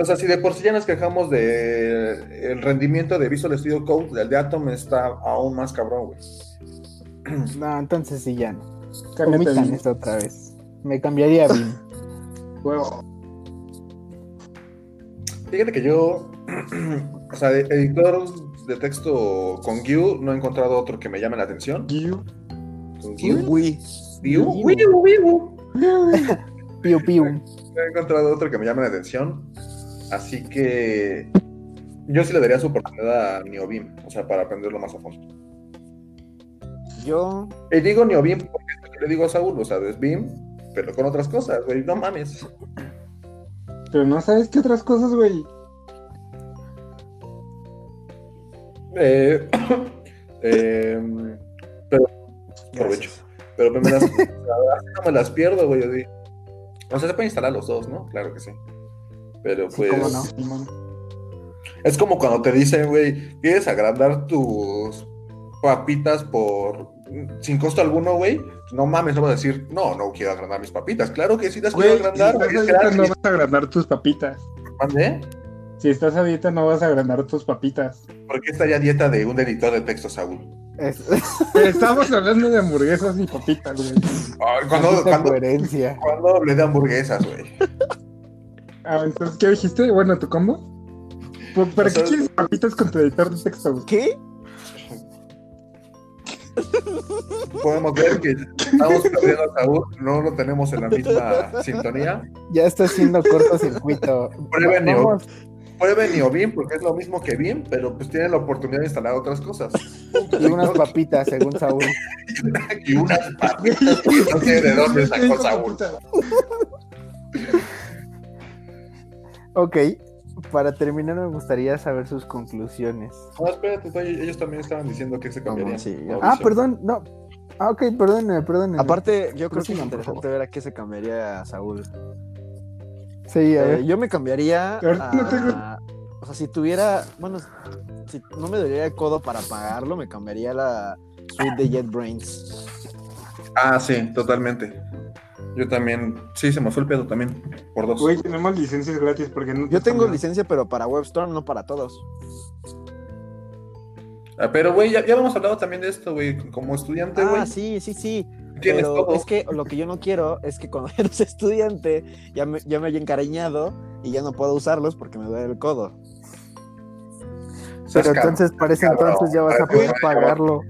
O sea, si de por sí ya nos quejamos de el rendimiento de Visual Studio Code, el de Atom está aún más cabrón, güey. No, entonces sí ya no. Omitan esto otra vez. Me cambiaría a Bim. Huevo. Fíjate que yo, o sea, de editor de texto con Vue, no he encontrado otro que me llame la atención. Gyu. ¿Con? Uy, Vue, Vue, Vue. Piu, piu. No he encontrado otro que me llame la atención. Así que yo sí le daría su oportunidad a NeoBeam, o sea, para aprenderlo más a fondo. yo Y digo NeoBeam porque es lo que le digo a Saúl, o sea, es Beam, pero con otras cosas, güey, no mames. Pero no sabes qué otras cosas, güey. Eh, eh, Aprovecho. pero me las, no me las pierdo, güey. así. O sea, se pueden instalar los dos, ¿no? Claro que sí. Pero Sí, pues. cómo no. Simón. Es como cuando te dicen, güey, ¿quieres agrandar tus papitas por sin costo alguno, güey? No mames, no vas a decir, no, no quiero agrandar mis papitas. Claro que sí las quiero Güey, si agrandar, güey. no vas a agrandar tus papitas. ¿Mande? Si estás a dieta no vas a agrandar tus papitas. ¿Por qué estaría dieta de un editor de texto, Saúl? Es, Estamos hablando de hamburguesas y papitas, güey. Ay, cuando, maldita cuando, coherencia. cuando hablé de hamburguesas, güey. Ah, entonces, ¿qué dijiste? Bueno, ¿tu combo? ¿Por- ¿Para O sea- qué quieres papitas con tu editor de texto? güey? ¿qué? Podemos ver que estamos perdiendo a Saúl, no lo tenemos en la misma sintonía. Ya está haciendo cortocircuito. Prueben Prueben NeoBeam porque es lo mismo que Beam, pero pues tienen la oportunidad de instalar otras cosas. y unas papitas, según Saúl. y unas papitas. No sé de dónde sacó Saúl. Ok, para terminar me gustaría saber sus conclusiones. No, espérate, ellos también estaban diciendo que se cambiaría. Sí, ya. Ah, perdón, no. Ah, ok, perdónenme, perdónenme. Aparte, yo creo que es interesante ver a qué se cambiaría Saúl. Sí, a Eh, yo me cambiaría Pero no tengo- a... O sea, si tuviera... Bueno, si no me dolería el codo para pagarlo, me cambiaría la suite de JetBrains. Ah, sí, totalmente. Yo también, sí, se me fue el pedo también, por dos. Güey, tenemos licencias gratis porque no. te Yo tengo licencia, pero para WebStorm, no para todos. Ah, pero, güey, ya, ya hemos hablado también de esto, güey. Como estudiante, güey, Ah, sí, sí, sí. Tienes Pero todo. es que lo que yo no quiero es que cuando eres estudiante ya me, ya me haya encariñado y ya no puedo usarlos porque me duele el codo. Pero entonces, para ese cabrón. entonces ya vas a poder pagarlo.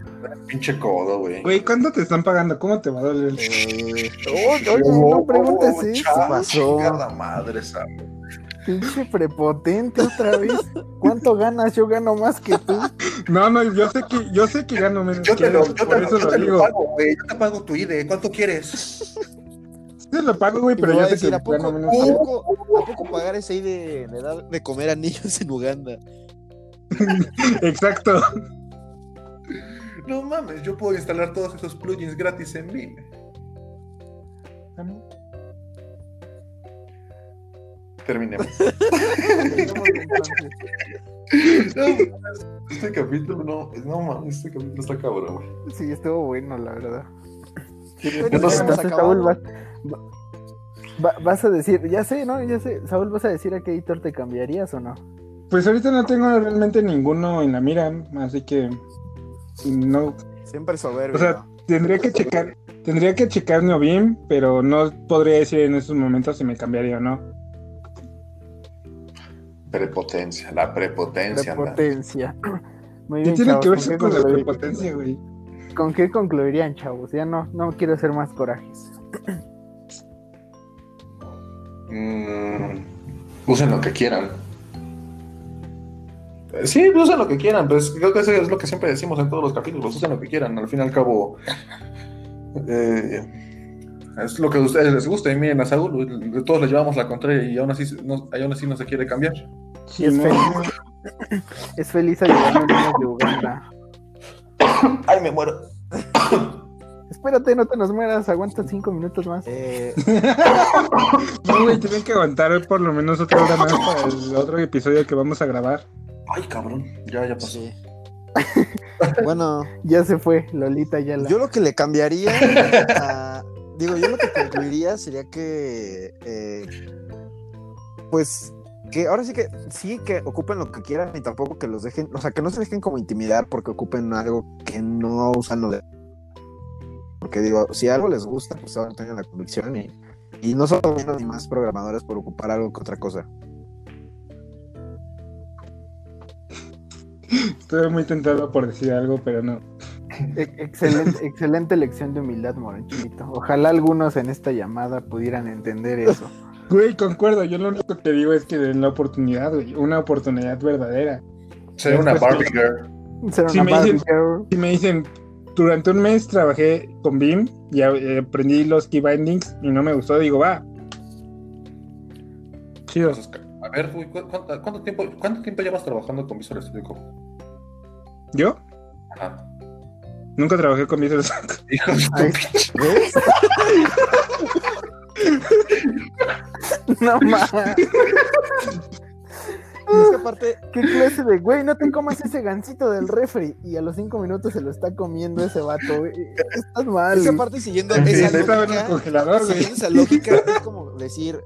Pinche codo, güey. Güey, ¿cuánto te están pagando? ¿Cómo te va a doler el Eh, Oye, oye, no preguntes Oh, eso. chao, pasó? chingada madre, Saúl. Pinche prepotente otra vez. ¿Cuánto ganas? Yo gano más que tú. No, no, yo sé que, yo sé que gano menos. Yo te que lo, yo te, yo lo te lo digo. pago, güey. Yo te pago tu IDE. ¿Cuánto quieres? Sí te lo pago, güey, pero yo a sé decir, que ¿a poco, gano menos. ¿a poco, a poco pagar ese ahí de, de dar de comer a niños en Uganda? Exacto. No mames, yo puedo instalar todos esos plugins gratis en Vim. Terminemos. Este capítulo no, no mames, este capítulo está cabrón, güey. Sí, estuvo bueno, la verdad. Bueno, no Saúl, vas, va- vas a decir, ya sé, ¿no? Ya sé. Saúl, ¿vas a decir a qué editor te cambiarías o no? Pues ahorita no tengo realmente ninguno en la mira, así que no, Siempre soberbio. o sea, tendría que checar, tendría que checar Neobim, pero no podría decir en estos momentos si me cambiaría o no. Prepotencia, la prepotencia. Prepotencia. Muy ¿Qué bien, tiene chavos, que ver ¿con eso qué con la prepotencia, güey? ¿Con qué concluirían, chavos? Ya no, no quiero hacer más corajes. Mm, usen lo que quieran. Eh, Sí, usen lo que quieran, pues creo que eso es lo que siempre decimos en todos los capítulos, usen lo que quieran, al fin y al cabo eh, es lo que a ustedes les gusta, y miren a Saúl, de todos le llevamos la contraria y aún así no, aún así no se quiere cambiar. Sí, es no, feliz. Es feliz ayudando a niños de Uganda. ¡Ay, me muero! Espérate, no te nos mueras, aguanta cinco minutos más. Eh, no, güey, tienen que aguantar por lo menos otra hora más para el otro episodio que vamos a grabar. ¡Ay, cabrón! Ya, ya pasó. sí. bueno, Ya se fue, Lolita ya la. yo lo que le cambiaría, a- digo, yo lo que concluiría sería que, eh, pues, que ahora sí que sí que ocupen lo que quieran y tampoco que los dejen, o sea, que no se dejen como intimidar porque ocupen algo que no usan lo de Porque digo, si algo les gusta, pues ahora tengan la convicción y, y no son menos ni más programadores por ocupar algo que otra cosa. Estoy muy tentado por decir algo, pero no. Excelente, excelente lección de humildad, Moronchito. Ojalá algunos en esta llamada pudieran entender eso. Güey, concuerdo. Yo lo único que digo es que den la oportunidad, güey. Una oportunidad verdadera. Ser una Barbie girl. Ser Si una me Barbie dicen- girl. Si me dicen, durante un mes trabajé con BIM y eh, aprendí los key bindings y no me gustó, digo, va. Chido. Entonces, A ver, güey, ¿cu- ¿cuánto, cuánto tiempo, ¿cuánto tiempo llevas trabajando con Visual Studio Code? ¿Yo? Ajá. Nunca trabajé con Visual Studio. Hijo de no más. Es que aparte, ¿Qué clase de güey? No te comas ese gancito del refri. Y a los cinco minutos se lo está comiendo ese vato, güey. Estás mal. siguiendo esa lógica, congelador, güey. siguiendo esa lógica es como decir,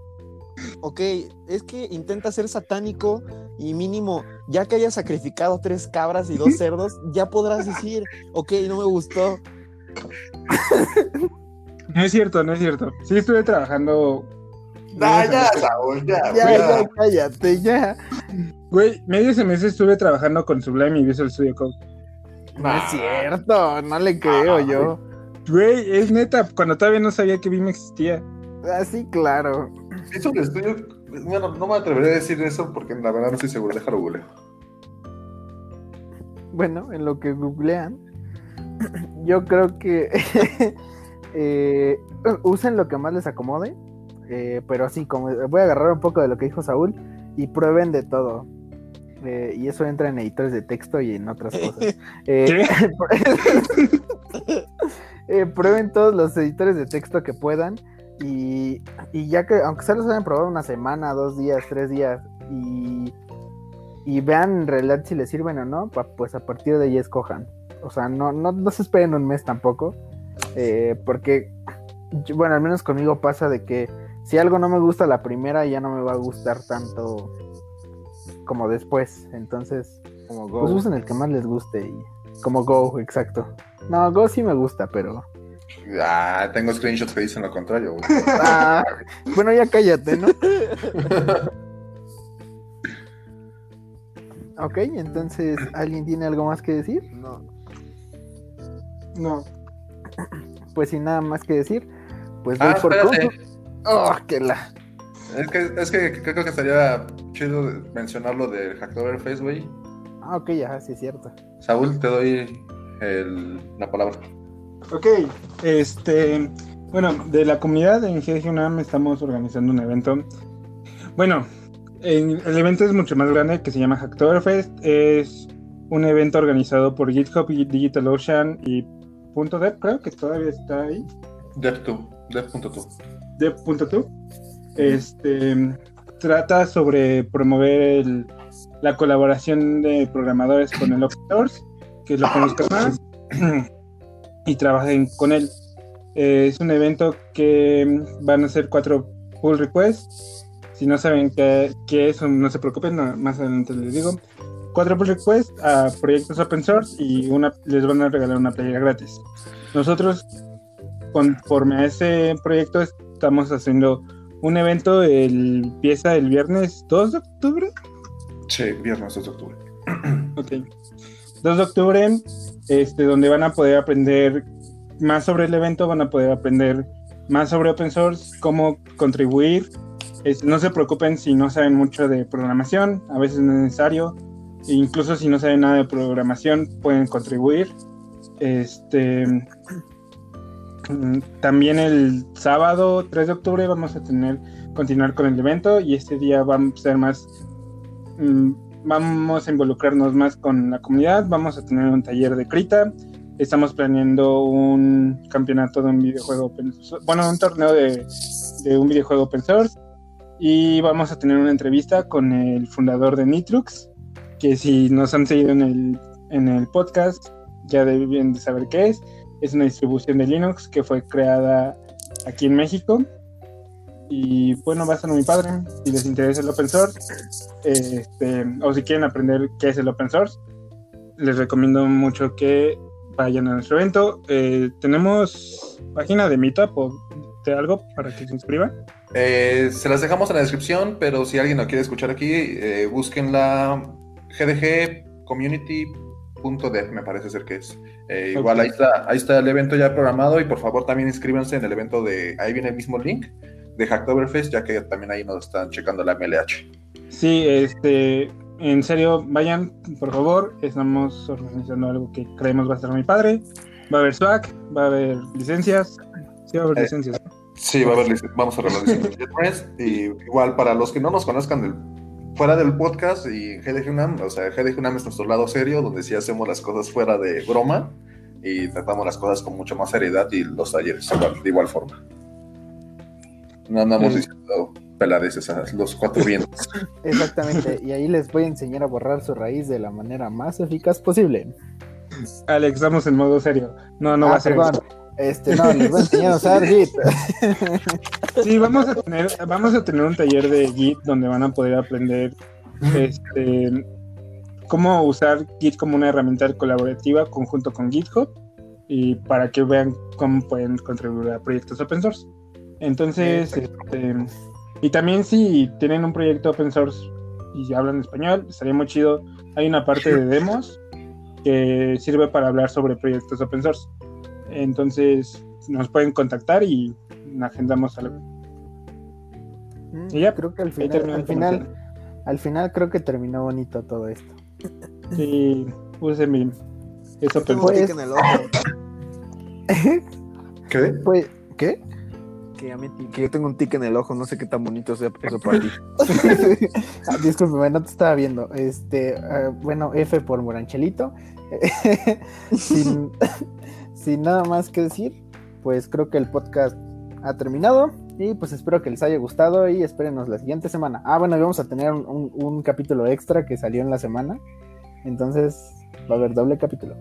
ok, es que intenta ser satánico y mínimo, ya que hayas sacrificado tres cabras y dos cerdos, ya podrás decir, ok, no me gustó. No es cierto, no es cierto. Sí estuve trabajando. Ah, ya, Saúl, ya, Ya, cállate, ya. Güey, medio semestre estuve trabajando con Sublime y Visual Studio Code. No es cierto, no le creo Ah, yo. Güey, es neta, cuando todavía no sabía que BIM existía. Ah, sí, claro. Bueno, no me atreveré a decir eso porque la verdad no estoy seguro. Déjalo googleo. Bueno, en lo que googlean, yo creo que eh, usen lo que más les acomode, eh, pero así como voy a agarrar un poco de lo que dijo Saúl y prueben de todo. Eh, y eso entra en editores de texto y en otras cosas. Eh, eh, prueben todos los editores de texto que puedan y, y ya que, aunque solo se hayan probado una semana, dos días, tres días y, y vean en realidad si les sirven o no, pues a partir de ahí escojan. O sea, no, no, no se esperen un mes tampoco, eh, porque, bueno, al menos conmigo pasa de que si algo no me gusta la primera, ya no me va a gustar tanto como después. Entonces, Como pues usen el que más les guste y como Go, exacto. No, Go sí me gusta, pero... Ah, tengo screenshots que dicen lo contrario, güey. Ah, bueno, ya cállate, ¿no? Ok, entonces, ¿alguien tiene algo más que decir? No. No. Pues sin nada más que decir, pues voy Ah, por espérate. Confu. Oh, que la... Es que, es que creo que estaría chido mencionar lo del Hacktoberfest, güey. Ah, ok, ajá, sí es cierto. Saúl, te doy el- la palabra. Ok, este, bueno, de la comunidad en GDG UNAM estamos organizando un evento. Bueno, en- el evento es mucho más grande que se llama Hacktoberfest. Es un evento organizado por GitHub y DigitalOcean y Punto .dev, creo que todavía está ahí. Dev2, Dev.2. Dev.to. Este trata sobre promover el- la colaboración de programadores con el open source, que lo conozcan más y trabajen con él. Eh, es un evento que van a ser cuatro pull requests. Si no saben qué, qué es, no se preocupen, no, más adelante les digo. Cuatro pull requests a proyectos open source y una, les van a regalar una playera gratis. Nosotros, conforme a ese proyecto, estamos haciendo un evento, el, empieza el viernes 2 de octubre. Sí, viernes 2 de octubre. Ok. 2 de octubre, este, donde van a poder aprender más sobre el evento, van a poder aprender más sobre open source, cómo contribuir. No se preocupen si no saben mucho de programación, a veces no es necesario. Incluso si no saben nada de programación, pueden contribuir. Este, también el sábado 3 de octubre vamos a tener continuar con el evento y este día va a ser más mm, vamos a involucrarnos más con la comunidad, vamos a tener un taller de Krita, estamos planeando un campeonato de un videojuego open source, bueno, un torneo de, un videojuego open source y vamos a tener una entrevista con el fundador de Nitrux, que si nos han seguido en el, en el podcast ya deben de saber qué es, es una distribución de Linux que fue creada aquí en México y bueno, va a muy padre. Si les interesa el open source, este, o si quieren aprender qué es el open source, les recomiendo mucho que vayan a nuestro evento. Eh, tenemos página de Meetup o de algo para que se inscriban. Eh, se las dejamos en la descripción, pero si alguien lo quiere escuchar aquí, eh, busquen la gdgcommunity.dev, me parece ser que es. Eh, Igual Ok. ahí está, ahí está el evento ya programado y por favor también inscríbanse en el evento de, ahí viene el mismo link de Hacktoberfest, ya que también ahí nos están checando la MLH. Sí, este, en serio, vayan, por favor. Estamos organizando algo que creemos va a estar muy padre. Va a haber swag, va a haber licencias. Sí, va a haber Eh, licencias. Sí, va a haber, vamos a realizar y igual para los que no nos conozcan del, fuera del podcast y GDG UNAM, o sea, GDG UNAM es nuestro lado serio, donde sí hacemos las cosas fuera de broma y tratamos las cosas con mucha más seriedad y los talleres igual, de igual forma. No andamos Sí. diciendo peladeces a los cuatro vientos. Exactamente, y ahí les voy a enseñar a borrar su raíz de la manera más eficaz posible. Alex, estamos en modo serio. No, no Ah, va a ser. perdón. Este, no, les voy a enseñar a usar Git. Sí, vamos a tener, vamos a tener un taller de Git donde van a poder aprender este, cómo usar Git como una herramienta colaborativa conjunto con GitHub y para que vean cómo pueden contribuir a proyectos open source. Entonces, este, y también si tienen un proyecto open source y hablan español, estaría muy chido. Hay una parte de demos que sirve para hablar sobre proyectos open source. Entonces, nos pueden contactar y agendamos algo. Mm, Y ya, creo que al final, al final, al final creo que terminó bonito todo esto. Sí, use mi. Eso un Pues-. ¿Qué? Pues, ¿qué? Que, yo tengo un tic en el ojo, no sé qué tan bonito sea eso para ti. Ah, Discúlpeme, no te estaba viendo. Este, ah, bueno, F por Moranchelito. sin, sin nada más que decir, pues creo que el podcast ha terminado. Y pues espero que les haya gustado y espérenos la siguiente semana. Ah, bueno, vamos a tener un, un- un capítulo extra que salió en la semana. Entonces va a haber doble capítulo.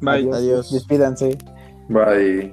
Bye. Adiós. Despídanse. Bye.